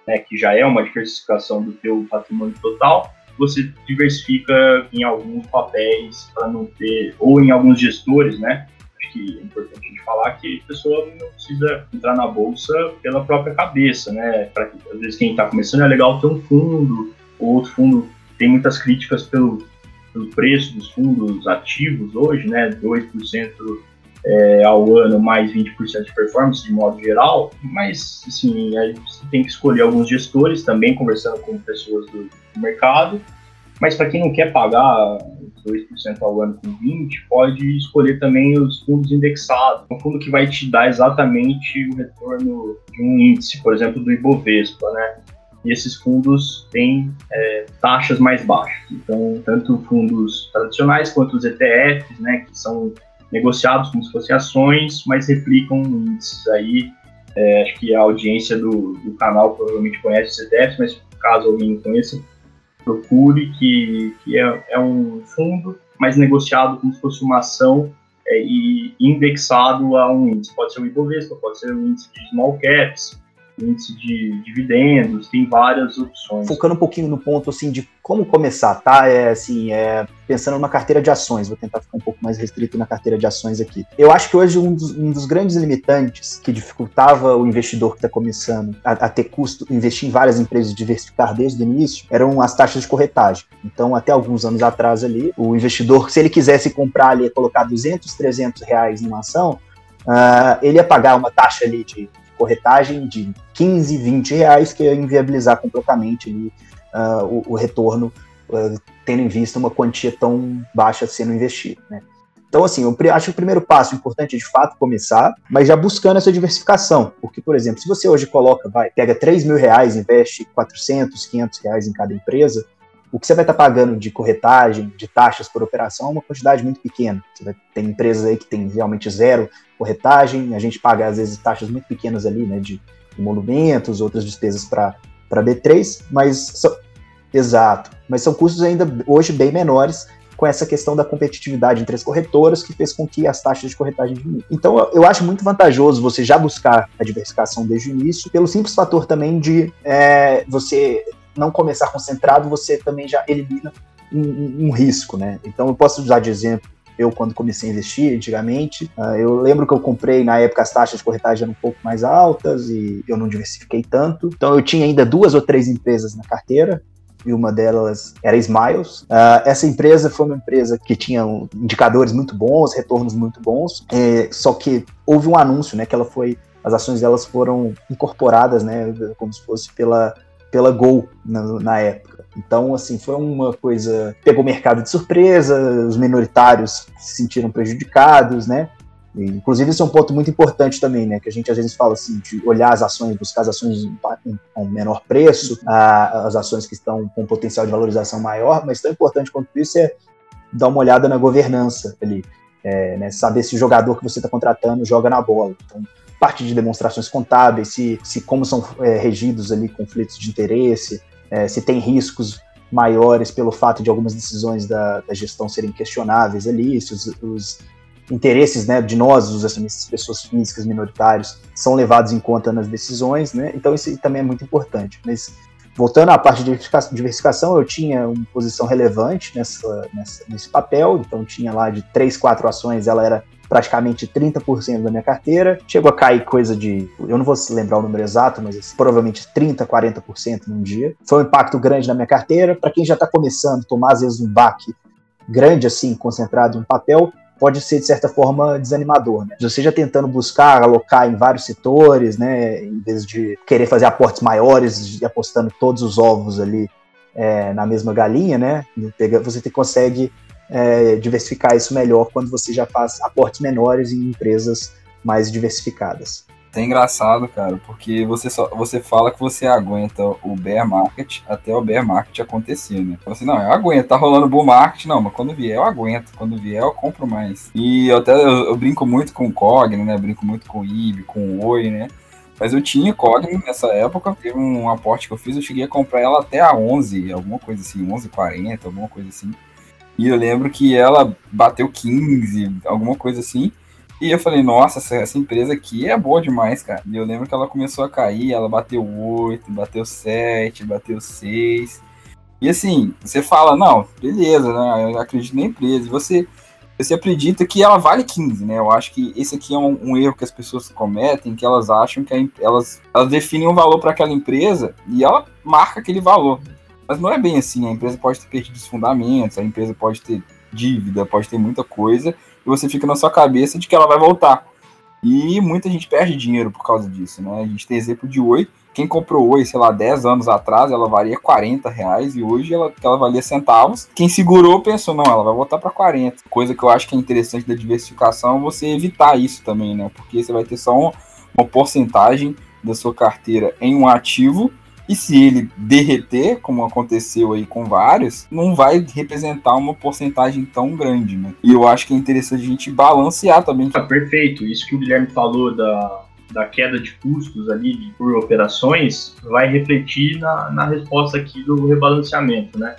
né, que já é uma diversificação do teu patrimônio total, você diversifica em alguns papéis para não ter, ou em alguns gestores, né? Acho que é importante a gente falar que a pessoa não precisa entrar na bolsa pela própria cabeça, né? Para às vezes quem está começando é legal ter um fundo, ou outro fundo tem muitas críticas pelo, pelo preço dos fundos ativos hoje, né? 2% é, ao ano mais 20% de performance de modo geral, mas assim, a gente tem que escolher alguns gestores também, conversando com pessoas do, mercado, mas para quem não quer pagar 2% ao ano com 20%, pode escolher também os fundos indexados, um fundo que vai te dar exatamente o retorno de um índice, por exemplo, do Ibovespa, né? E esses fundos têm é, taxas mais baixas. Então, tanto fundos tradicionais quanto os ETFs, né, que são negociados como se fossem ações, mas replicam índices aí. É, acho que a audiência do, do canal provavelmente conhece os ETFs, mas caso alguém não conheça, procure que, que é, é um fundo, mas negociado como se fosse uma ação é, e indexado a um índice. Pode ser o Ibovespa, pode ser o índice de small caps, índice de dividendos, tem várias opções. Focando um pouquinho no ponto assim de como começar, tá? É assim, é, pensando numa carteira de ações, vou tentar ficar um pouco mais restrito na carteira de ações aqui. Eu acho que hoje um dos, um dos grandes limitantes que dificultava o investidor que está começando a, a, ter custo, investir em várias empresas e diversificar desde o início, eram as taxas de corretagem. Então, até alguns anos atrás ali, o investidor, se ele quisesse comprar ali, colocar 200, 300 reais numa ação, Uh, ele ia pagar uma taxa ali de corretagem de 15, 20 reais, que ia inviabilizar completamente ali, uh, o, o, retorno, uh, tendo em vista uma quantia tão baixa sendo investida. Né? Então, assim, eu acho que o primeiro passo importante é de fato começar, mas já buscando essa diversificação. Porque, por exemplo, se você hoje coloca, vai, pega 3 mil reais, investe 400, 500 reais em cada empresa, o que você vai estar pagando de corretagem, de taxas por operação, é uma quantidade muito pequena. Vai ter empresas aí que tem realmente zero corretagem, a gente paga às vezes taxas muito pequenas ali, né, de emolumentos, outras despesas para B3, mas são, exato, mas são custos ainda hoje bem menores com essa questão da competitividade entre as corretoras que fez com que as taxas de corretagem diminuíssem. Então eu, eu acho muito vantajoso você já buscar a diversificação desde o início, pelo simples fator também de é, você não começar concentrado, você também já elimina um, um, risco, né? Então eu posso usar de exemplo eu quando comecei a investir antigamente, uh, eu lembro que eu comprei na época as taxas de corretagem eram um pouco mais altas e eu não diversifiquei tanto. Então eu tinha ainda duas ou três empresas na carteira. E uma delas era Smiles. Uh, essa empresa foi uma empresa que tinha indicadores muito bons, retornos muito bons. É, só que houve um anúncio, né, que ela foi, as ações delas foram incorporadas, né, como se fosse pela pela Gol na, na época. Então, assim, foi uma coisa. Pegou o mercado de surpresa, os minoritários se sentiram prejudicados, né? E, inclusive, isso é um ponto muito importante também, né? Que a gente às vezes fala assim, de olhar as ações, buscar as ações com menor preço, a, as ações que estão com potencial de valorização maior, mas tão importante quanto isso é dar uma olhada na governança ali. É, né, saber se o jogador que você está contratando joga na bola. Então, parte de demonstrações contábeis, se, se como são é, regidos ali conflitos de interesse, é, se tem riscos maiores pelo fato de algumas decisões da, da gestão serem questionáveis ali, se os, os interesses né, de nós, os acionistas, pessoas físicas, minoritários, são levados em conta nas decisões, né? Então isso também é muito importante. Mas voltando à parte de diversificação, eu tinha uma posição relevante nessa, nessa, nesse papel, então tinha lá de três, quatro ações, ela era praticamente 30% da minha carteira. Chegou a cair coisa de, eu não vou lembrar o número exato, mas provavelmente 30, 40% num dia. Foi um impacto grande na minha carteira. Para quem já está começando, tomar às vezes um baque grande assim, concentrado em um papel, pode ser de certa forma desanimador, né? Você já tentando buscar alocar em vários setores, né, em vez de querer fazer aportes maiores e apostando todos os ovos ali é, na mesma galinha, né? Você consegue é, diversificar isso melhor quando você já faz aportes menores em empresas mais diversificadas. É engraçado, cara, porque você só você fala que você aguenta o bear market até o bear market acontecer, né? Você assim, não, eu aguento, tá rolando bull market, não, mas quando vier eu aguento, quando vier eu compro mais. E eu até eu, eu brinco muito com o né? brinco muito com o IB, com o Oi, né? Mas eu tinha Cogni nessa época, teve um aporte que eu fiz, eu cheguei a comprar ela até a 11, alguma coisa assim, 11,40, alguma coisa assim. E eu lembro que ela bateu 15, alguma coisa assim. E eu falei, nossa, essa, essa, empresa aqui é boa demais, cara. E eu lembro que ela começou a cair, ela bateu 8, bateu 7, bateu 6. E assim, você fala, não, beleza, né? Eu acredito na empresa. E você, você acredita que ela vale 15, né? Eu acho que esse aqui é um, um erro que as pessoas cometem, que elas acham que a, elas, elas definem um valor para aquela empresa e ela marca aquele valor. Mas não é bem assim, a empresa pode ter perdido os fundamentos, a empresa pode ter dívida, pode ter muita coisa, e você fica na sua cabeça de que ela vai voltar. E muita gente perde dinheiro por causa disso, né? A gente tem exemplo de Oi, quem comprou Oi, sei lá, 10 anos atrás, ela valia 40 reais e hoje ela, ela valia centavos. Quem segurou pensou, não, ela vai voltar para 40. Coisa que eu acho que é interessante da diversificação você evitar isso também, né? Porque você vai ter só uma, uma porcentagem da sua carteira em um ativo e se ele derreter, como aconteceu aí com vários, não vai representar uma porcentagem tão grande, né? E eu acho que é interessante a gente balancear também. Tá perfeito. Isso que o Guilherme falou da, da queda de custos ali por operações vai refletir na, na resposta aqui do rebalanceamento, né?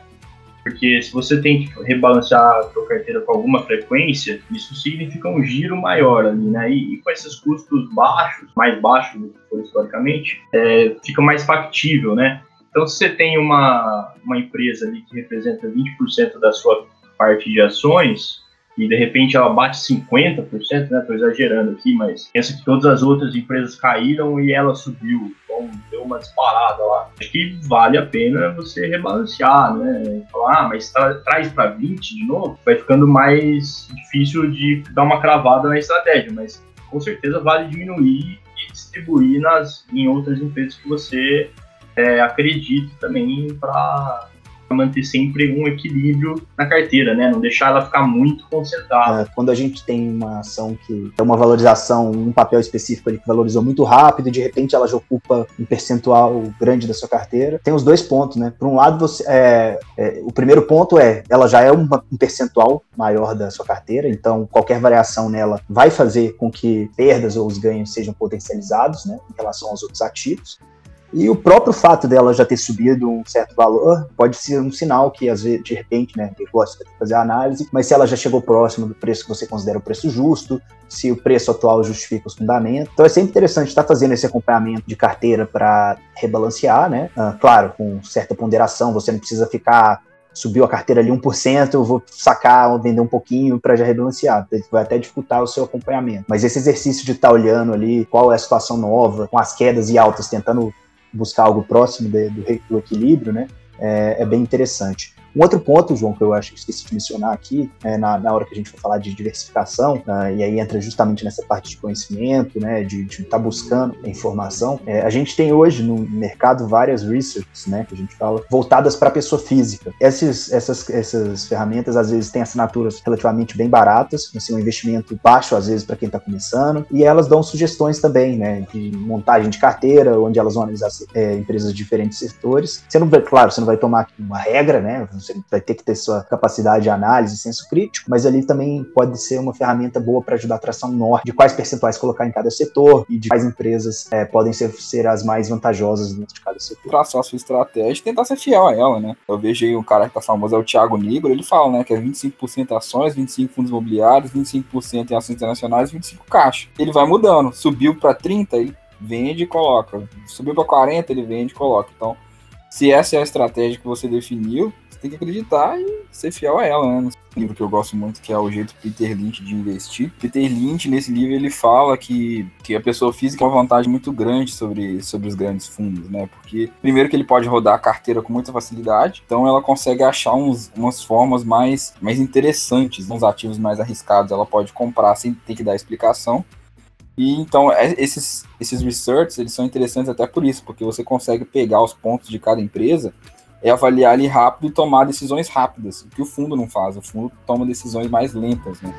Porque se você tem que rebalancear a sua carteira com alguma frequência, isso significa um giro maior ali, né? E, e com esses custos baixos, mais baixos do que foi historicamente, é, fica mais factível, né? Então, se você tem uma, uma empresa ali que representa 20% da sua parte de ações, e de repente ela bate 50%, né? Estou exagerando aqui, mas pensa que todas as outras empresas caíram e ela subiu, então deu uma disparada lá. Acho que vale a pena você rebalancear, né? Falar, ah, mas tra traz para 20 de novo, vai ficando mais difícil de dar uma cravada na estratégia, mas com certeza vale diminuir e distribuir nas, em outras empresas que você é, acredite também para manter sempre um equilíbrio na carteira, né? Não deixar ela ficar muito concentrada. É, quando a gente tem uma ação que tem uma valorização, um papel específico ali que valorizou muito rápido e de repente ela já ocupa um percentual grande da sua carteira, tem os dois pontos, né? Por um lado, você, é, é, o primeiro ponto é ela já é uma, um percentual maior da sua carteira, então qualquer variação nela vai fazer com que perdas ou os ganhos sejam potencializados, né? Em relação aos outros ativos. E o próprio fato dela já ter subido um certo valor pode ser um sinal que, às vezes, de repente, né, eu gosto de fazer a análise, mas se ela já chegou próximo do preço que você considera o preço justo, se o preço atual justifica os fundamentos. Então é sempre interessante estar fazendo esse acompanhamento de carteira para rebalancear, né? Ah, claro, com certa ponderação, você não precisa ficar subiu a carteira ali 1%, eu vou sacar ou vender um pouquinho para já rebalancear. Vai até dificultar o seu acompanhamento. Mas esse exercício de estar olhando ali qual é a situação nova, com as quedas e altas, tentando buscar algo próximo de, do, do, equilíbrio, né? É, é, bem interessante. Um outro ponto, João, que eu acho que esqueci de mencionar aqui, é, na, na hora que a gente for falar de diversificação, uh, e aí entra justamente nessa parte de conhecimento, né, de estar tá buscando informação, é, a gente tem hoje no mercado várias researches, né, que a gente fala, voltadas para a pessoa física. Essas, essas, essas ferramentas, às vezes, têm assinaturas relativamente bem baratas, assim, um investimento baixo, às vezes, para quem está começando, e elas dão sugestões também, né, de montagem de carteira, onde elas vão analisar é, empresas de diferentes setores. Você não vai, claro, você não vai tomar uma regra, né, você vai ter que ter sua capacidade de análise, senso crítico, mas ali também pode ser uma ferramenta boa para ajudar a traçar um norte de quais percentuais colocar em cada setor e de quais empresas é, podem ser, ser as mais vantajosas dentro de cada setor. Traçar a sua estratégia e tentar ser fiel a ela, né? Eu vejo aí um cara que tá famoso, é o Thiago Nigro, ele fala, né, que é 25% ações, 25% fundos imobiliários, 25% em ações internacionais, 25% caixa. Ele vai mudando. Subiu para 30, ele vende e coloca. Subiu para 40, ele vende e coloca. Então, se essa é a estratégia que você definiu, tem que acreditar e ser fiel a ela, né? Um livro que eu gosto muito, que é o jeito Peter Lynch de investir. Peter Lynch, nesse livro, ele fala que, que a pessoa física tem uma vantagem muito grande sobre, sobre os grandes fundos, né? Porque, primeiro, que ele pode rodar a carteira com muita facilidade, então ela consegue achar uns, umas formas mais, mais interessantes, uns ativos mais arriscados. Ela pode comprar sem ter que dar explicação. E então é, esses, esses research eles são interessantes até por isso, porque você consegue pegar os pontos de cada empresa é avaliar ali rápido e tomar decisões rápidas, o que o fundo não faz. O fundo toma decisões mais lentas, né?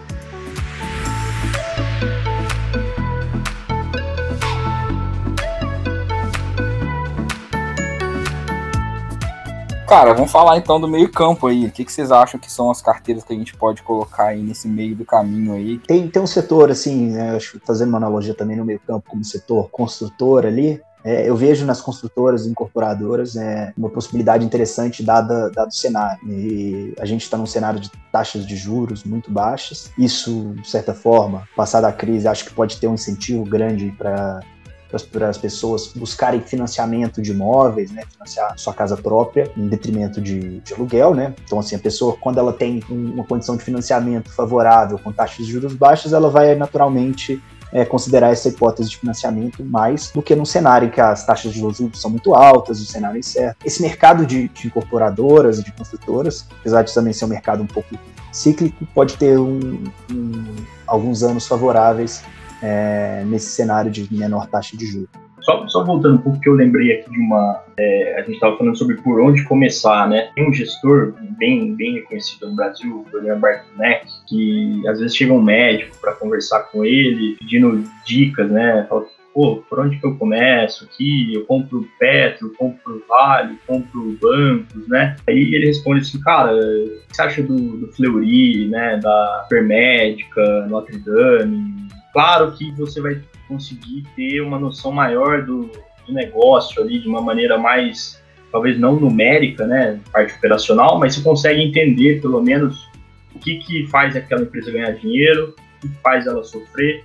Cara, vamos falar então do meio campo aí. O que, que vocês acham que são as carteiras que a gente pode colocar aí nesse meio do caminho aí? Tem, tem um setor, assim, né, fazendo uma analogia também no meio campo como setor construtor ali, é, eu vejo nas construtoras e incorporadoras é, uma possibilidade interessante dada, dado o cenário. E a gente está num cenário de taxas de juros muito baixas. Isso, de certa forma, passada a crise, acho que pode ter um incentivo grande para para as pessoas buscarem financiamento de imóveis, né, financiar sua casa própria, em detrimento de, de aluguel, né? Então, assim, a pessoa, quando ela tem uma condição de financiamento favorável, com taxas de juros baixas, ela vai naturalmente é, considerar essa hipótese de financiamento mais do que num cenário em que as taxas de juros são muito altas, o cenário é incerto. Esse mercado de, de incorporadoras, de construtoras, apesar de também ser um mercado um pouco cíclico, pode ter um, um, alguns anos favoráveis é, nesse cenário de menor taxa de juros. Só, só voltando um pouco, que eu lembrei aqui de uma. É, a gente estava falando sobre por onde começar, né? Tem um gestor bem, bem reconhecido no Brasil, o Daniel Bartonek, que às vezes chega um médico para conversar com ele, pedindo dicas, né? Fala, pô, por onde que eu começo aqui? Eu compro Petro, compro Vale, compro bancos, né? Aí ele responde assim, cara, o que você acha do, do Fleury, né? Da Supermédica, Notre Dame? Claro que você vai conseguir ter uma noção maior do, do negócio ali de uma maneira mais, talvez não numérica, né, parte operacional, mas você consegue entender pelo menos o que, que faz aquela empresa ganhar dinheiro, o que faz ela sofrer,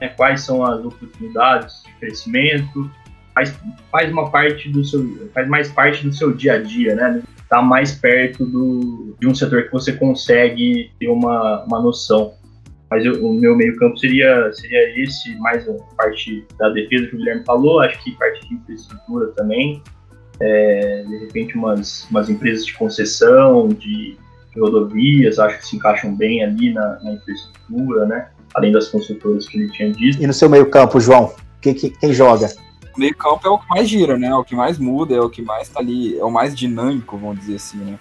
né, quais são as oportunidades de crescimento, faz, faz uma parte do seu, faz mais parte do seu dia a dia, né? Tá mais perto do, de um setor que você consegue ter uma, uma noção. Mas eu, o meu meio-campo seria, seria esse, mais a parte da defesa que o Guilherme falou, acho que parte de infraestrutura também. É, de repente, umas, umas empresas de concessão, de, de, rodovias, acho que se encaixam bem ali na, na infraestrutura, né? Além das construtoras que ele tinha dito. E no seu meio-campo, João, quem, quem joga? meio campo é o que mais gira, né? É o que mais muda, é o que mais tá ali, é o mais dinâmico, vamos dizer assim, né?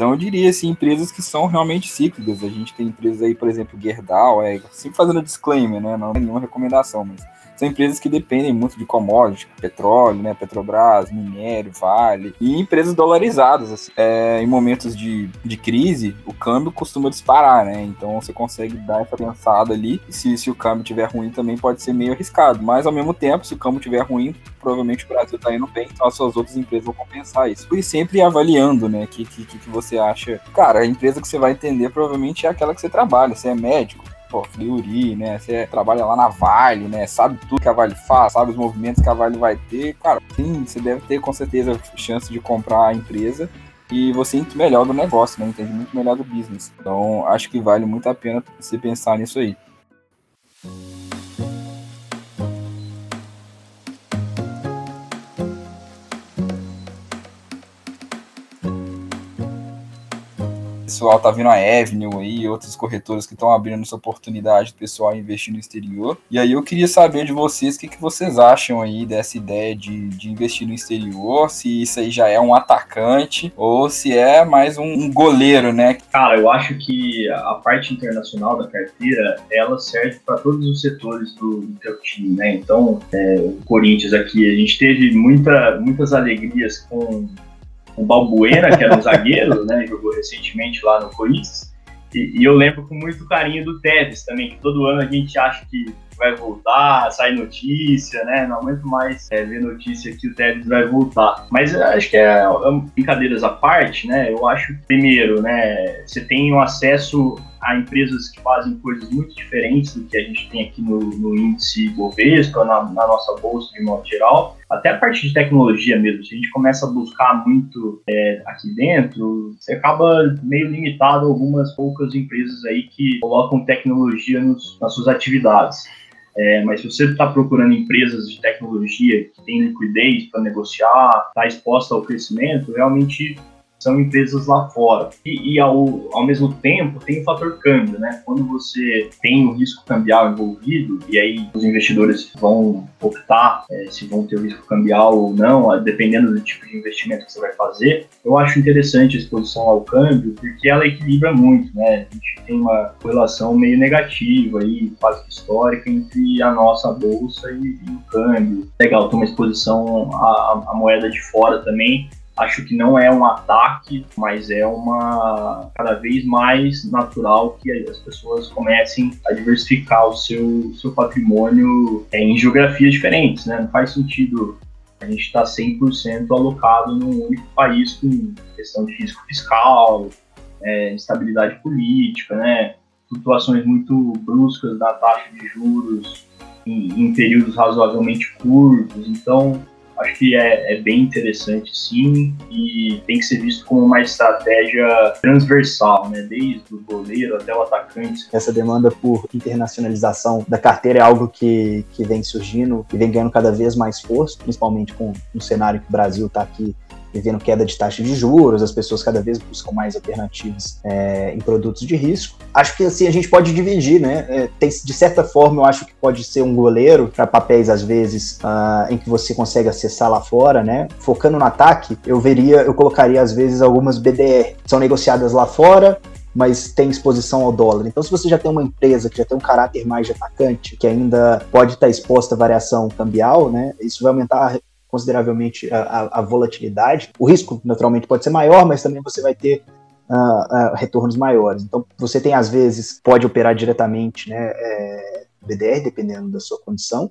Então eu diria assim, empresas que são realmente cíclicas. A gente tem empresas aí, por exemplo, Gerdau, é, sempre fazendo disclaimer, né? Não nenhuma recomendação, mas são empresas que dependem muito de commodities, petróleo, né, Petrobras, minério, Vale, e empresas dolarizadas. Assim. É, em momentos de, de crise, o câmbio costuma disparar, né? Então você consegue dar essa pensada ali. Se, se o câmbio estiver ruim, também pode ser meio arriscado. Mas ao mesmo tempo, se o câmbio estiver ruim, provavelmente o Brasil está indo bem, então as suas outras empresas vão compensar isso. E sempre avaliando, né, o que, que, que você acha. Cara, a empresa que você vai entender provavelmente é aquela que você trabalha. Você é médico, pô, Fleury, né? Você trabalha lá na Vale, né? Sabe tudo que a Vale faz, sabe os movimentos que a Vale vai ter. Cara, sim, você deve ter com certeza chance de comprar a empresa e você entende melhor do negócio, né? Entende muito melhor do business. Então, acho que vale muito a pena você pensar nisso aí. Pessoal tá vendo a Avenue aí, outros corretores que estão abrindo essa oportunidade do pessoal investir no exterior. E aí eu queria saber de vocês o que, que vocês acham aí dessa ideia de, de investir no exterior, se isso aí já é um atacante ou se é mais um, um goleiro, né? Cara, eu acho que a parte internacional da carteira, ela serve para todos os setores do, do teu time, né? Então, é, o Corinthians aqui, a gente teve muita, muitas alegrias com o Balbuena, que era um zagueiro, né? Jogou recentemente lá no Corinthians. E, e, eu lembro com muito carinho do Tevez também, que todo ano a gente acha que vai voltar, sai notícia, né? Não aguento mais é, ver notícia que o Tevez vai voltar. Mas acho que é, é brincadeiras à parte, né? Eu acho, primeiro, né? Você tem um acesso a empresas que fazem coisas muito diferentes do que a gente tem aqui no, no índice Bovespa, na, na, nossa bolsa de modo geral. Até a parte de tecnologia mesmo, se a gente começa a buscar muito é, aqui dentro, você acaba meio limitado a algumas poucas empresas aí que colocam tecnologia nos, nas suas atividades. É, mas se você está procurando empresas de tecnologia que têm liquidez para negociar, está exposta ao crescimento, realmente são empresas lá fora. E, e, ao, ao mesmo tempo tem o fator câmbio, né? Quando você tem o risco cambial envolvido, e aí os investidores vão optar é, se vão ter o risco cambial ou não, dependendo do tipo de investimento que você vai fazer, eu acho interessante a exposição ao câmbio, porque ela equilibra muito, né? A gente tem uma relação meio negativa aí, quase histórica, entre a nossa bolsa e, e o câmbio. Legal, ter uma exposição à, à moeda de fora também, Acho que não é um ataque, mas é uma cada vez mais natural que as pessoas comecem a diversificar o seu, seu patrimônio em geografias diferentes, né? Não faz sentido a gente estar tá 100% alocado num único país com questão de risco fiscal, é, política, né? Flutuações muito bruscas da taxa de juros em, em períodos razoavelmente curtos. Então, acho que é, é, bem interessante sim e tem que ser visto como uma estratégia transversal, né? Desde o goleiro até o atacante. Essa demanda por internacionalização da carteira é algo que, que vem surgindo e vem ganhando cada vez mais força, principalmente com o cenário que o Brasil está aqui vivendo queda de taxa de juros, as pessoas cada vez buscam mais alternativas é, em produtos de risco. Acho que assim a gente pode dividir, né? É, tem, de certa forma, eu acho que pode ser um goleiro para papéis, às vezes, uh, em que você consegue acessar lá fora, né? Focando no ataque, eu veria, eu colocaria às vezes algumas BDR, são negociadas lá fora, mas tem exposição ao dólar. Então, se você já tem uma empresa que já tem um caráter mais de atacante, que ainda pode estar exposta à variação cambial, né, isso vai aumentar consideravelmente a, a, a, volatilidade. O risco, naturalmente, pode ser maior, mas também você vai ter uh, uh, retornos maiores. Então, você tem, às vezes, pode operar diretamente né, é, BDR, dependendo da sua condição,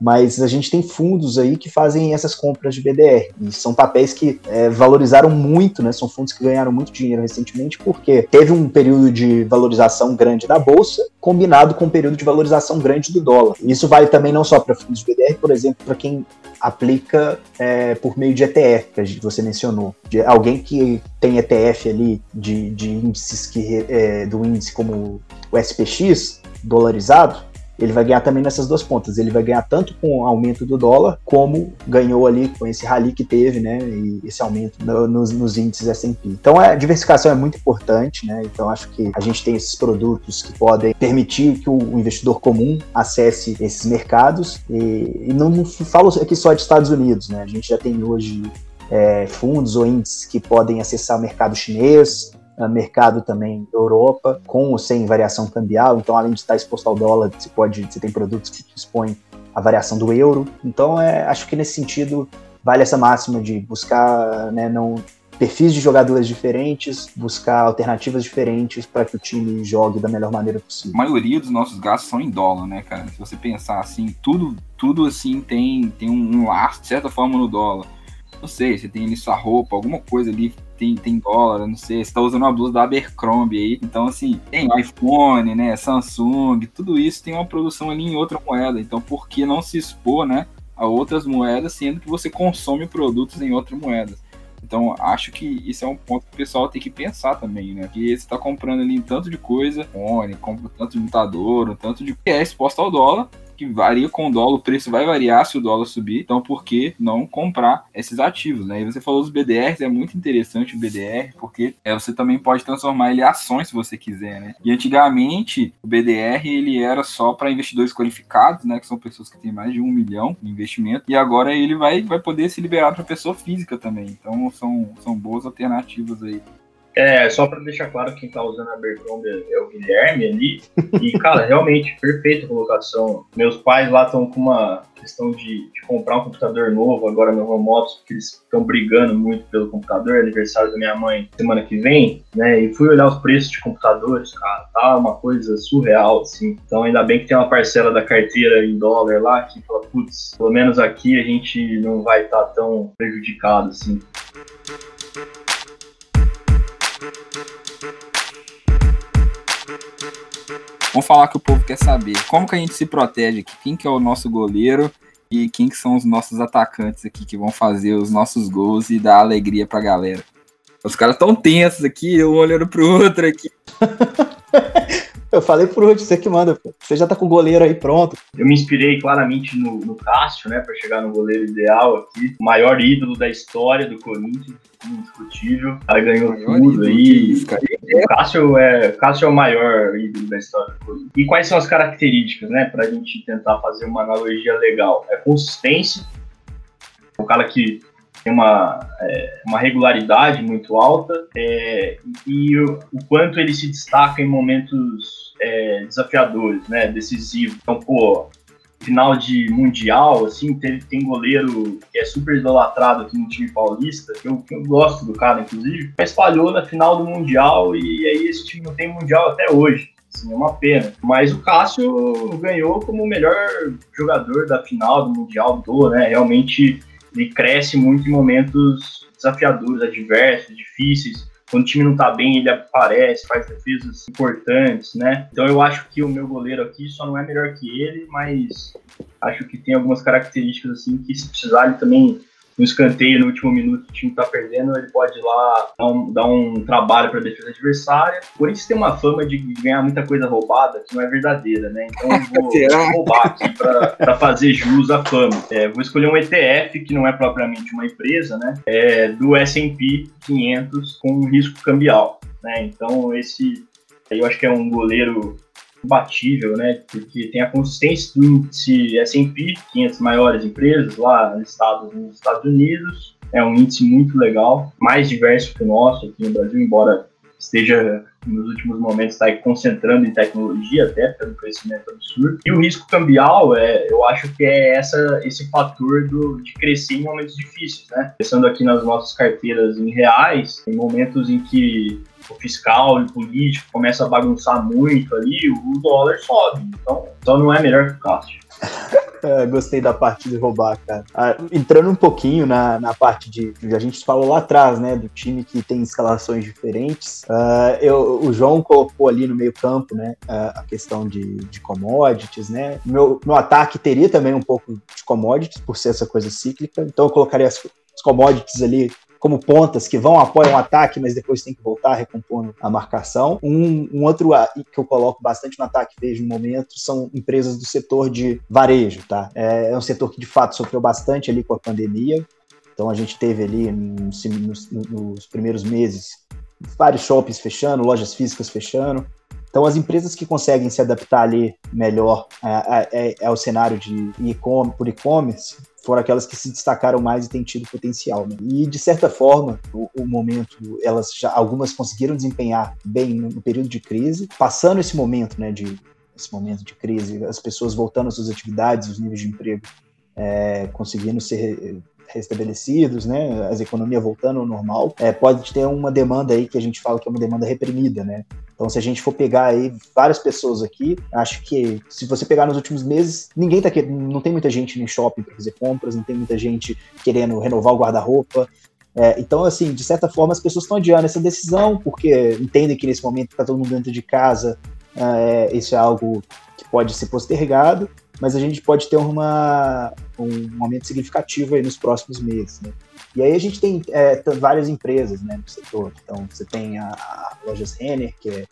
mas a gente tem fundos aí que fazem essas compras de BDR. E são papéis que é, valorizaram muito, né? São fundos que ganharam muito dinheiro recentemente, porque teve um período de valorização grande da Bolsa, combinado com um período de valorização grande do dólar. Isso vale também não só para fundos de BDR, por exemplo, para quem aplica é, por meio de ETF, que você mencionou. De alguém que tem ETF ali de, de índices que, é, do índice como o SPX, dolarizado, ele vai ganhar também nessas duas pontas. Ele vai ganhar tanto com o aumento do dólar, como ganhou ali com esse rally que teve, né? E esse aumento no, nos, nos, índices S&P. Então, a diversificação é muito importante, né? Então, acho que a gente tem esses produtos que podem permitir que o investidor comum acesse esses mercados. E, e não falo aqui só de Estados Unidos, né? A gente já tem hoje é, fundos ou índices que podem acessar o mercado chinês, mercado também Europa, com ou sem variação cambial. Então, além de estar exposto ao dólar, você pode, você tem produtos que expõem a variação do euro. Então, é, acho que nesse sentido vale essa máxima de buscar, né, não perfis de jogadores diferentes, buscar alternativas diferentes para que o time jogue da melhor maneira possível. A maioria dos nossos gastos são em dólar, né, cara? Se você pensar assim, tudo, tudo assim tem, tem um laço, de certa forma, no dólar. Não sei, você tem ali sua roupa, alguma coisa ali tem, tem dólar, não sei, você tá usando uma blusa da Abercrombie aí. Então, assim, tem iPhone, né, Samsung, tudo isso tem uma produção ali em outra moeda. Então, por que não se expor, né, a outras moedas, sendo que você consome produtos em outra moeda? Então, acho que isso é um ponto que o pessoal tem que pensar também, né? Que você está comprando ali tanto de coisa, fone, compra tanto de computador, tanto de é exposto ao dólar, que varia com o dólar, o preço vai variar se o dólar subir, então por que não comprar esses ativos, né? E você falou dos BDRs, é muito interessante o BDR, porque é, você também pode transformar ele em ações se você quiser, né? E antigamente o BDR ele era só para investidores qualificados, né? Que são pessoas que têm mais de um milhão de investimento, e agora ele vai, vai poder se liberar para pessoa física também. Então são, são boas alternativas aí. É, só para deixar claro, quem tá usando a Abercrombie é o Guilherme ali. E, cara, realmente, perfeita colocação. Meus pais lá estão com uma questão de, de, comprar um computador novo agora no home office, porque eles estão brigando muito pelo computador, é aniversário da minha mãe semana que vem, né? E fui olhar os preços de computadores, cara, tá uma coisa surreal, assim. Então ainda bem que tem uma parcela da carteira em dólar lá que fala, putz, pelo menos aqui a gente não vai estar tá tão prejudicado, assim. Vamos falar que o povo quer saber. Como que a gente se protege aqui? Quem que é o nosso goleiro e quem que são os nossos atacantes aqui que vão fazer os nossos gols e dar alegria pra galera? Os caras tão tensos aqui, um olhando pro outro aqui. Eu falei por hoje, você que manda, pô. Você já tá com o goleiro aí pronto. Eu me inspirei claramente no, no Cássio, né, para chegar no goleiro ideal aqui. O maior ídolo da história do Corinthians, indiscutível. Aí ganhou tudo aí. Isso, o Cássio é, Cássio é o maior ídolo da história do Corinthians. E quais são as características, né, pra gente tentar fazer uma analogia legal? É consistência. O cara que tem uma, é, uma regularidade muito alta é, e o, o, quanto ele se destaca em momentos é, desafiadores, né, decisivos. Então, pô, final de mundial, assim, tem goleiro que é super idolatrado aqui no time paulista, que eu, que eu gosto do cara, inclusive, mas falhou na final do mundial e aí esse time não tem mundial até hoje. Assim, é uma pena. Mas o Cássio ganhou como o melhor jogador da final do Mundial do, né? Realmente ele cresce muito em momentos desafiadores, adversos, difíceis. Quando o time não tá bem, ele aparece, faz defesas importantes, né? Então eu acho que o meu goleiro aqui só não é melhor que ele, mas acho que tem algumas características assim que se precisar ele também no escanteio no último minuto o time tá perdendo, ele pode ir lá dar um, dar um trabalho para a defesa adversária. Por isso tem uma fama de ganhar muita coisa roubada que não é verdadeira, né? Então eu vou, vou roubar aqui para fazer jus à fama. É, vou escolher um ETF que não é propriamente uma empresa, né? É do S&P 500 com risco cambial, né? Então esse eu acho que é um goleiro imbatível, né? Porque tem a consistência do índice S&P, 500 maiores empresas lá listados nos Estados Unidos. É um índice muito legal, mais diverso que o nosso aqui no Brasil, embora esteja nos últimos momentos está concentrando em tecnologia até pelo crescimento absurdo. E o risco cambial, é, eu acho que é essa, esse fator do, de crescer em momentos difíceis, né? Pensando aqui nas nossas carteiras em reais, em momentos em que fiscal e político começa a bagunçar muito ali, o dólar sobe. Então, só não é melhor que o Cássio. É, gostei da parte de roubar, cara. Ah, entrando um pouquinho na, na parte de. A gente falou lá atrás, né? Do time que tem escalações diferentes. Uh, eu, o João colocou ali no meio-campo, né? A questão de, de commodities, né? Meu, meu ataque teria também um pouco de commodities, por ser essa coisa cíclica. Então eu colocaria as commodities ali como pontas que vão, apoiam o ataque, mas depois tem que voltar recompondo a marcação. Um, um outro que eu coloco bastante no ataque vejo no momento são empresas do setor de varejo, tá? É, é um setor que de fato sofreu bastante ali com a pandemia. Então a gente teve ali nos, nos, nos primeiros meses vários shoppings fechando, lojas físicas fechando. Então, as empresas que conseguem se adaptar ali melhor ao cenário de e-commerce, por e-commerce, foram aquelas que se destacaram mais e têm tido potencial. Né? E de certa forma, o, o, momento, elas já algumas conseguiram desempenhar bem no, no, período de crise, passando esse momento, né, de esse momento de crise, as pessoas voltando às suas atividades, os níveis de emprego é, conseguindo ser restabelecidos, né, as economias voltando ao normal, é, pode ter uma demanda aí que a gente fala que é uma demanda reprimida, né? Então, se a gente for pegar aí várias pessoas aqui, acho que se você pegar nos últimos meses, ninguém tá querendo, não tem muita gente no shopping para fazer compras, não tem muita gente querendo renovar o guarda-roupa. É, então, assim, de certa forma, as pessoas estão adiando essa decisão, porque entendem que nesse momento está todo mundo dentro de casa, é, isso é algo que pode ser postergado, mas a gente pode ter uma, um aumento significativo aí nos próximos meses. Né? E aí a gente tem é, várias empresas né, no setor. Então, você tem a, a Lojas Renner, que é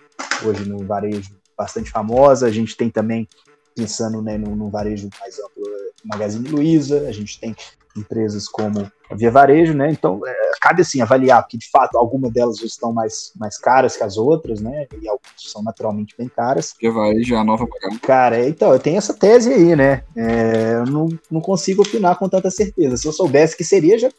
hoje no varejo bastante famosa. A gente tem também pensando né, no, no varejo mais amplo, Magazine Luiza, a gente tem empresas como a Via Varejo, né? Então, é, cabe assim avaliar, porque de fato algumas delas estão mais, mais caras que as outras, né? E algumas são naturalmente bem caras. Via Varejo é a nova pagada. Cara, então, eu tenho essa tese aí, né? É, eu não, não consigo opinar com tanta certeza. Se eu soubesse que seria, já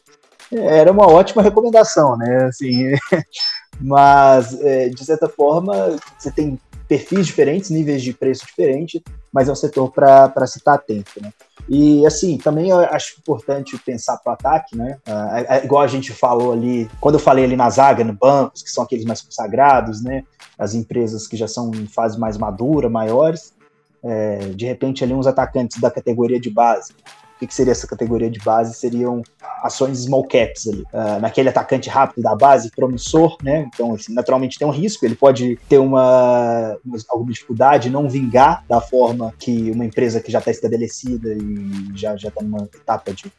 era uma ótima recomendação, né? Assim, mas, é, de certa forma, você tem perfis diferentes, níveis de preço diferentes, mas é um setor para se estar atento, né? E assim, também eu acho importante pensar para o ataque, né? É, é, igual a gente falou ali, quando eu falei ali na zaga, no bancos, que são aqueles mais consagrados, né? As empresas que já são em fase mais madura, maiores, é, de repente ali uns atacantes da categoria de base, que, que seria essa categoria de base? Seriam ações small caps ali. Uh, naquele atacante rápido da base, promissor, né? Então, assim, naturalmente tem um risco, ele pode ter uma, uma, alguma dificuldade, não vingar da forma que uma empresa que já está estabelecida e já está numa etapa de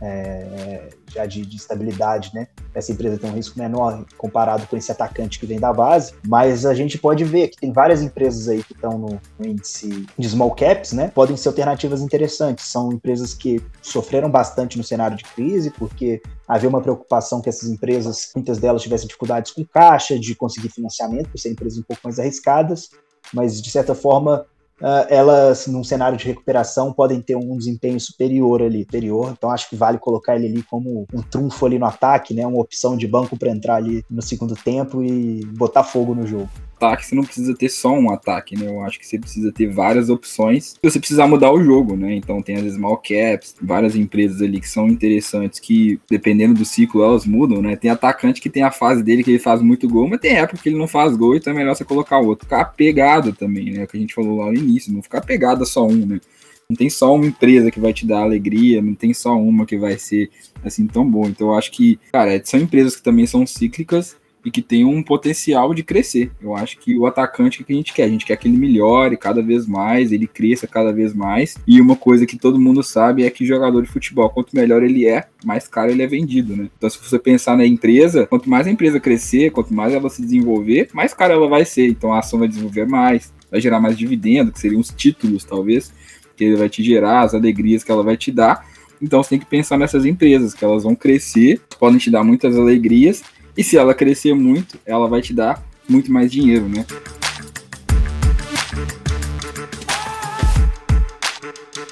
é, já de, de, estabilidade, né? Essa empresa tem um risco menor comparado com esse atacante que vem da base, mas a gente pode ver que tem várias empresas aí que estão no, no índice de small caps, né? Podem ser alternativas interessantes. São empresas que sofreram bastante no cenário de crise, porque havia uma preocupação que essas empresas, muitas delas tivessem dificuldades com caixa, de conseguir financiamento, por serem empresas um pouco mais arriscadas, mas de certa forma uh, elas, num cenário de recuperação, podem ter um desempenho superior ali, superior. Então acho que vale colocar ele ali como um trunfo ali no ataque, né? Uma opção de banco para entrar ali no segundo tempo e botar fogo no jogo ataque, você não precisa ter só um ataque, né? Eu acho que você precisa ter várias opções se você precisar mudar o jogo, né? Então tem as small caps, várias empresas ali que são interessantes que, dependendo do ciclo, elas mudam, né? Tem atacante que tem a fase dele que ele faz muito gol, mas tem época que ele não faz gol, então é melhor você colocar outro. Ficar pegado também, né? Que a gente falou lá no início, não ficar pegado a só um, né? Não tem só uma empresa que vai te dar alegria, não tem só uma que vai ser assim tão boa. Então eu acho que, cara, são empresas que também são cíclicas e que tem um potencial de crescer. Eu acho que o atacante que a gente quer, a gente quer que ele melhore cada vez mais, ele cresça cada vez mais. E uma coisa que todo mundo sabe é que jogador de futebol, quanto melhor ele é, mais caro ele é vendido, né? Então, se você pensar na empresa, quanto mais a empresa crescer, quanto mais ela se desenvolver, mais cara ela vai ser. Então, a ação vai desenvolver mais, vai gerar mais dividendo, que seriam os títulos, talvez, que ele vai te gerar, as alegrias que ela vai te dar. Então, você tem que pensar nessas empresas, que elas vão crescer, podem te dar muitas alegrias e se ela crescer muito, ela vai te dar muito mais dinheiro, né?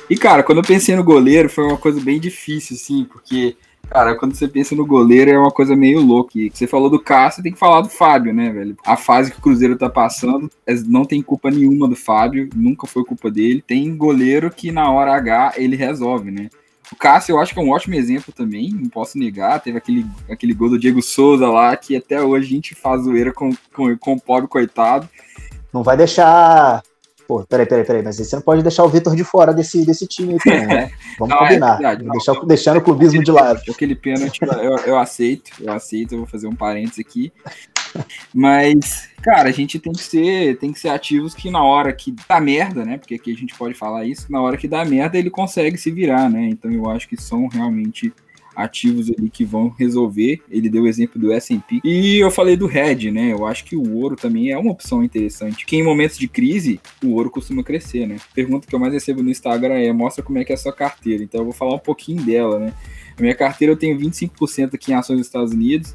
E, cara, quando eu pensei no goleiro, foi uma coisa bem difícil, assim, porque, cara, quando você pensa no goleiro é uma coisa meio louca. Você falou do Cássio, tem que falar do Fábio, né, velho? A fase que o Cruzeiro tá passando é, não tem culpa nenhuma do Fábio, nunca foi culpa dele. Tem goleiro que na hora H ele resolve, né? O Cássio eu acho que é um ótimo exemplo também, não posso negar. Teve aquele, aquele gol do Diego Souza lá, que até hoje a gente faz zoeira com, com, com o pobre coitado. Não vai deixar. Pô, peraí, peraí, peraí, mas você não pode deixar o Vitor de fora desse, desse time aí também, né? Vamos não, é combinar. É verdade, não, deixar, não, deixando o clubismo de lado. Aquele pênalti, eu, eu aceito, eu aceito, eu vou fazer um parênteses aqui. Mas, cara, a gente tem que ser, tem que ser ativos que na hora que dá merda, né? Porque aqui a gente pode falar isso, na hora que dá merda ele consegue se virar, né? Então eu acho que são realmente ativos ali que vão resolver. Ele deu o exemplo do S&P. E eu falei do Red, né? Eu acho que o ouro também é uma opção interessante. Que em momentos de crise, o ouro costuma crescer, né? Pergunta que eu mais recebo no Instagram é: mostra como é que é a sua carteira. Então eu vou falar um pouquinho dela, né? A minha carteira eu tenho 25% aqui em ações dos Estados Unidos,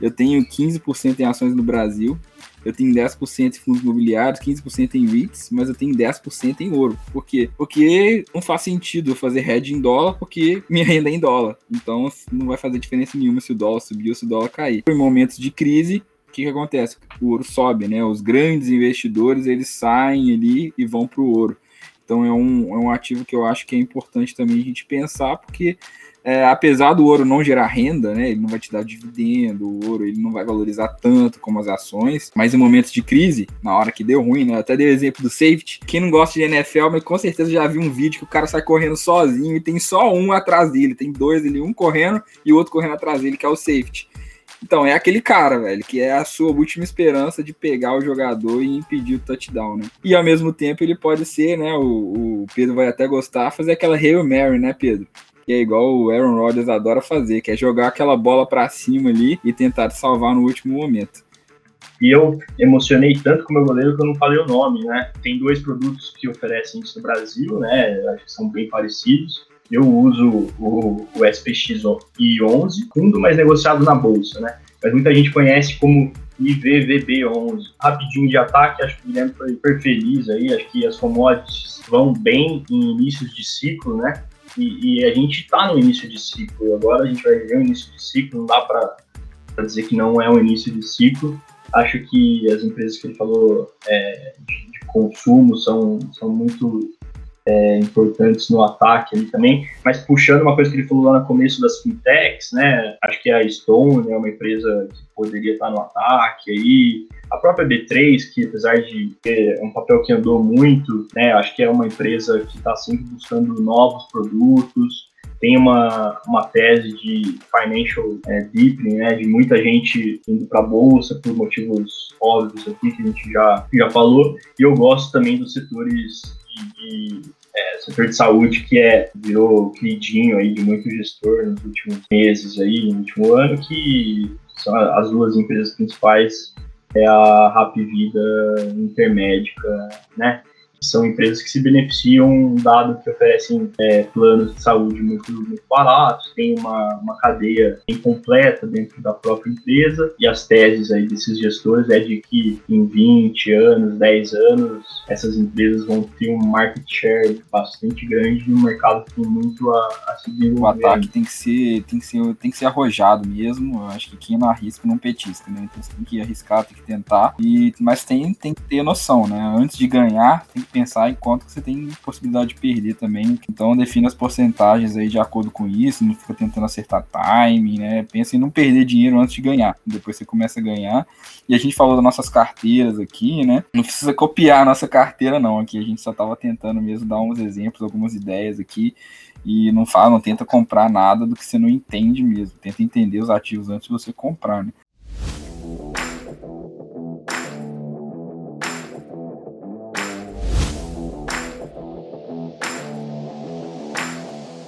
eu tenho 15% em ações no Brasil, eu tenho 10% em fundos imobiliários, 15% em REITs, mas eu tenho 10% em ouro. Por quê? Porque não faz sentido fazer hedge em dólar, porque minha renda é em dólar. Então não vai fazer diferença nenhuma se o dólar subir ou se o dólar cair. Em momentos de crise, o que, que acontece? O ouro sobe, né? Os grandes investidores eles saem ali e vão para o ouro. Então é um, é um ativo que eu acho que é importante também a gente pensar, porque é, apesar do ouro não gerar renda, né, ele não vai te dar dividendo, o ouro ele não vai valorizar tanto como as ações, mas em momentos de crise, na hora que deu ruim, né, até dei o exemplo do safety, quem não gosta de NFL, mas com certeza já viu um vídeo que o cara sai correndo sozinho e tem só um atrás dele, tem dois ali, um correndo e o outro correndo atrás dele, que é o safety. Então, é aquele cara, velho, que é a sua última esperança de pegar o jogador e impedir o touchdown, né? E ao mesmo tempo ele pode ser, né? O, o Pedro vai até gostar, fazer aquela Hail Mary, né, Pedro? Que é igual o Aaron Rodgers adora fazer, que é jogar aquela bola para cima ali e tentar salvar no último momento. E eu emocionei tanto com o meu goleiro que eu não falei o nome, né? Tem dois produtos que oferecem isso no Brasil, né? Acho que são bem parecidos. Eu uso o, o SPX I11, fundo mais negociado na bolsa, né? Mas muita gente conhece como IVVB11. Rapidinho de ataque, acho que o Guilherme foi super feliz aí, acho que as commodities vão bem em inícios de ciclo, né? E, e a gente está no início de ciclo, agora a gente vai ver o início de ciclo, não dá para dizer que não é um início de ciclo. Acho que as empresas que ele falou é, de, de consumo são, são muito é, importantes no ataque ali também, mas puxando uma coisa que ele falou lá no começo das fintechs, né? Acho que a Stone é uma empresa que poderia estar no ataque aí. A própria B3, que apesar de ter um papel que andou muito, né? Acho que é uma empresa que está sempre buscando novos produtos. Tem uma, uma tese de financial é, deepening, né? De muita gente indo para a bolsa por motivos óbvios aqui que a gente já, já falou. E eu gosto também dos setores de, de é, setor de saúde que é virou queridinho aí de muito gestor nos últimos meses aí, no último ano, que são as duas empresas principais é a Rap Vida Intermédica, né? São empresas que se beneficiam, dado que oferecem é, planos de saúde muito, muito baratos, tem uma, uma cadeia incompleta dentro da própria empresa, e as teses aí desses gestores é de que em 20 anos, 10 anos, essas empresas vão ter um market share bastante grande no mercado que tem muito a, a se desenvolver. O ataque tem que ser, tem que ser, tem que ser arrojado mesmo, eu acho que quem não arrisca não petisca, né? Então você tem que arriscar, tem que tentar, e, mas tem, tem que ter noção, né? Antes de ganhar, tem que pensar em quanto que você tem possibilidade de perder também. Então defina as porcentagens aí de acordo com isso, não fica tentando acertar timing, né? Pensa em não perder dinheiro antes de ganhar. Depois você começa a ganhar. E a gente falou das nossas carteiras aqui, né? Não precisa copiar a nossa carteira, não. Aqui a gente só estava tentando mesmo dar uns exemplos, algumas ideias aqui. E não fala, não tenta comprar nada do que você não entende mesmo. Tenta entender os ativos antes de você comprar, né?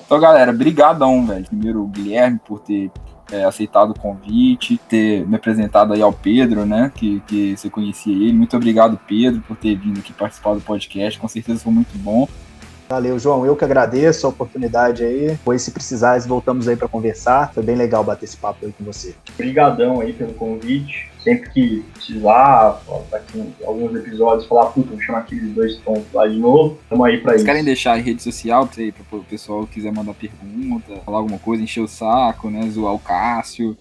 Então, galera, brigadão, velho. Primeiro, o Guilherme por ter é, aceitado o convite, ter me apresentado aí ao Pedro, né? Que, que você conhecia ele. Muito obrigado, Pedro, por ter vindo aqui participar do podcast. Com certeza foi muito bom. Valeu, João. Eu que agradeço a oportunidade aí. Pois, se precisar, voltamos aí para conversar. Foi bem legal bater esse papo aí com você. Obrigadão aí pelo convite sempre que precisar, daqui alguns episódios, falar, puta, vou chamar aqueles dois tons lá de novo, estamos aí pra Vocês isso. querem deixar em rede social pra, para o pessoal quiser mandar pergunta, falar alguma coisa, encher o saco, né, zoar o Cássio?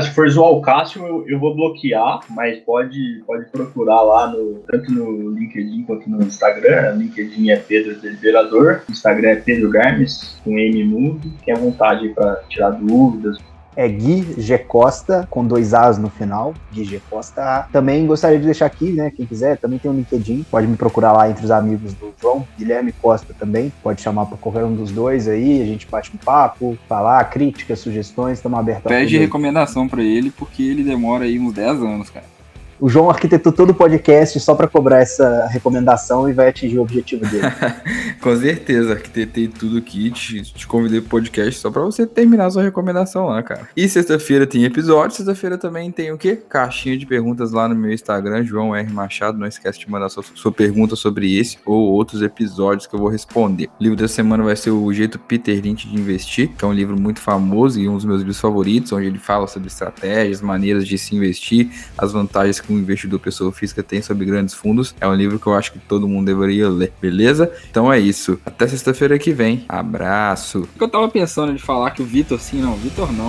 Se for zoar o Cássio, eu, eu, vou bloquear, mas pode, pode procurar lá, no, tanto no LinkedIn quanto no Instagram. O LinkedIn é Pedro Deliberador, o Instagram é Pedro Garmes, com M mudo. Tem à vontade para tirar dúvidas, é Gui G Costa, com dois As no final, Gui G Costa A. Também gostaria de deixar aqui, né, quem quiser, também tem o um LinkedIn, pode me procurar lá entre os amigos do João, Guilherme Costa também, pode chamar para qualquer um dos dois aí, a gente bate um papo, falar, críticas, sugestões, estamos abertos Pede recomendação para ele, porque ele demora aí uns 10 anos, cara o João arquitetou todo o podcast só para cobrar essa recomendação e vai atingir o objetivo dele. Com certeza, arquitetei tudo aqui, te, te convidei pro podcast só para você terminar a sua recomendação lá, cara. E sexta-feira tem episódio, sexta-feira também tem o quê? Caixinha de perguntas lá no meu Instagram, João R. Machado. Não esquece de mandar sua, sua pergunta sobre esse ou outros episódios que eu vou responder. O livro da semana vai ser O Jeito Peter Lynch de Investir, que é um livro muito famoso e um dos meus livros favoritos, onde ele fala sobre estratégias, maneiras de se investir, as vantagens que um investidor pessoa física tem sobre grandes fundos. É um livro que eu acho que todo mundo deveria ler, beleza? Então é isso. Até sexta-feira que vem. Abraço. Eu tava pensando de falar que o Vitor, sim, não, Vitor não.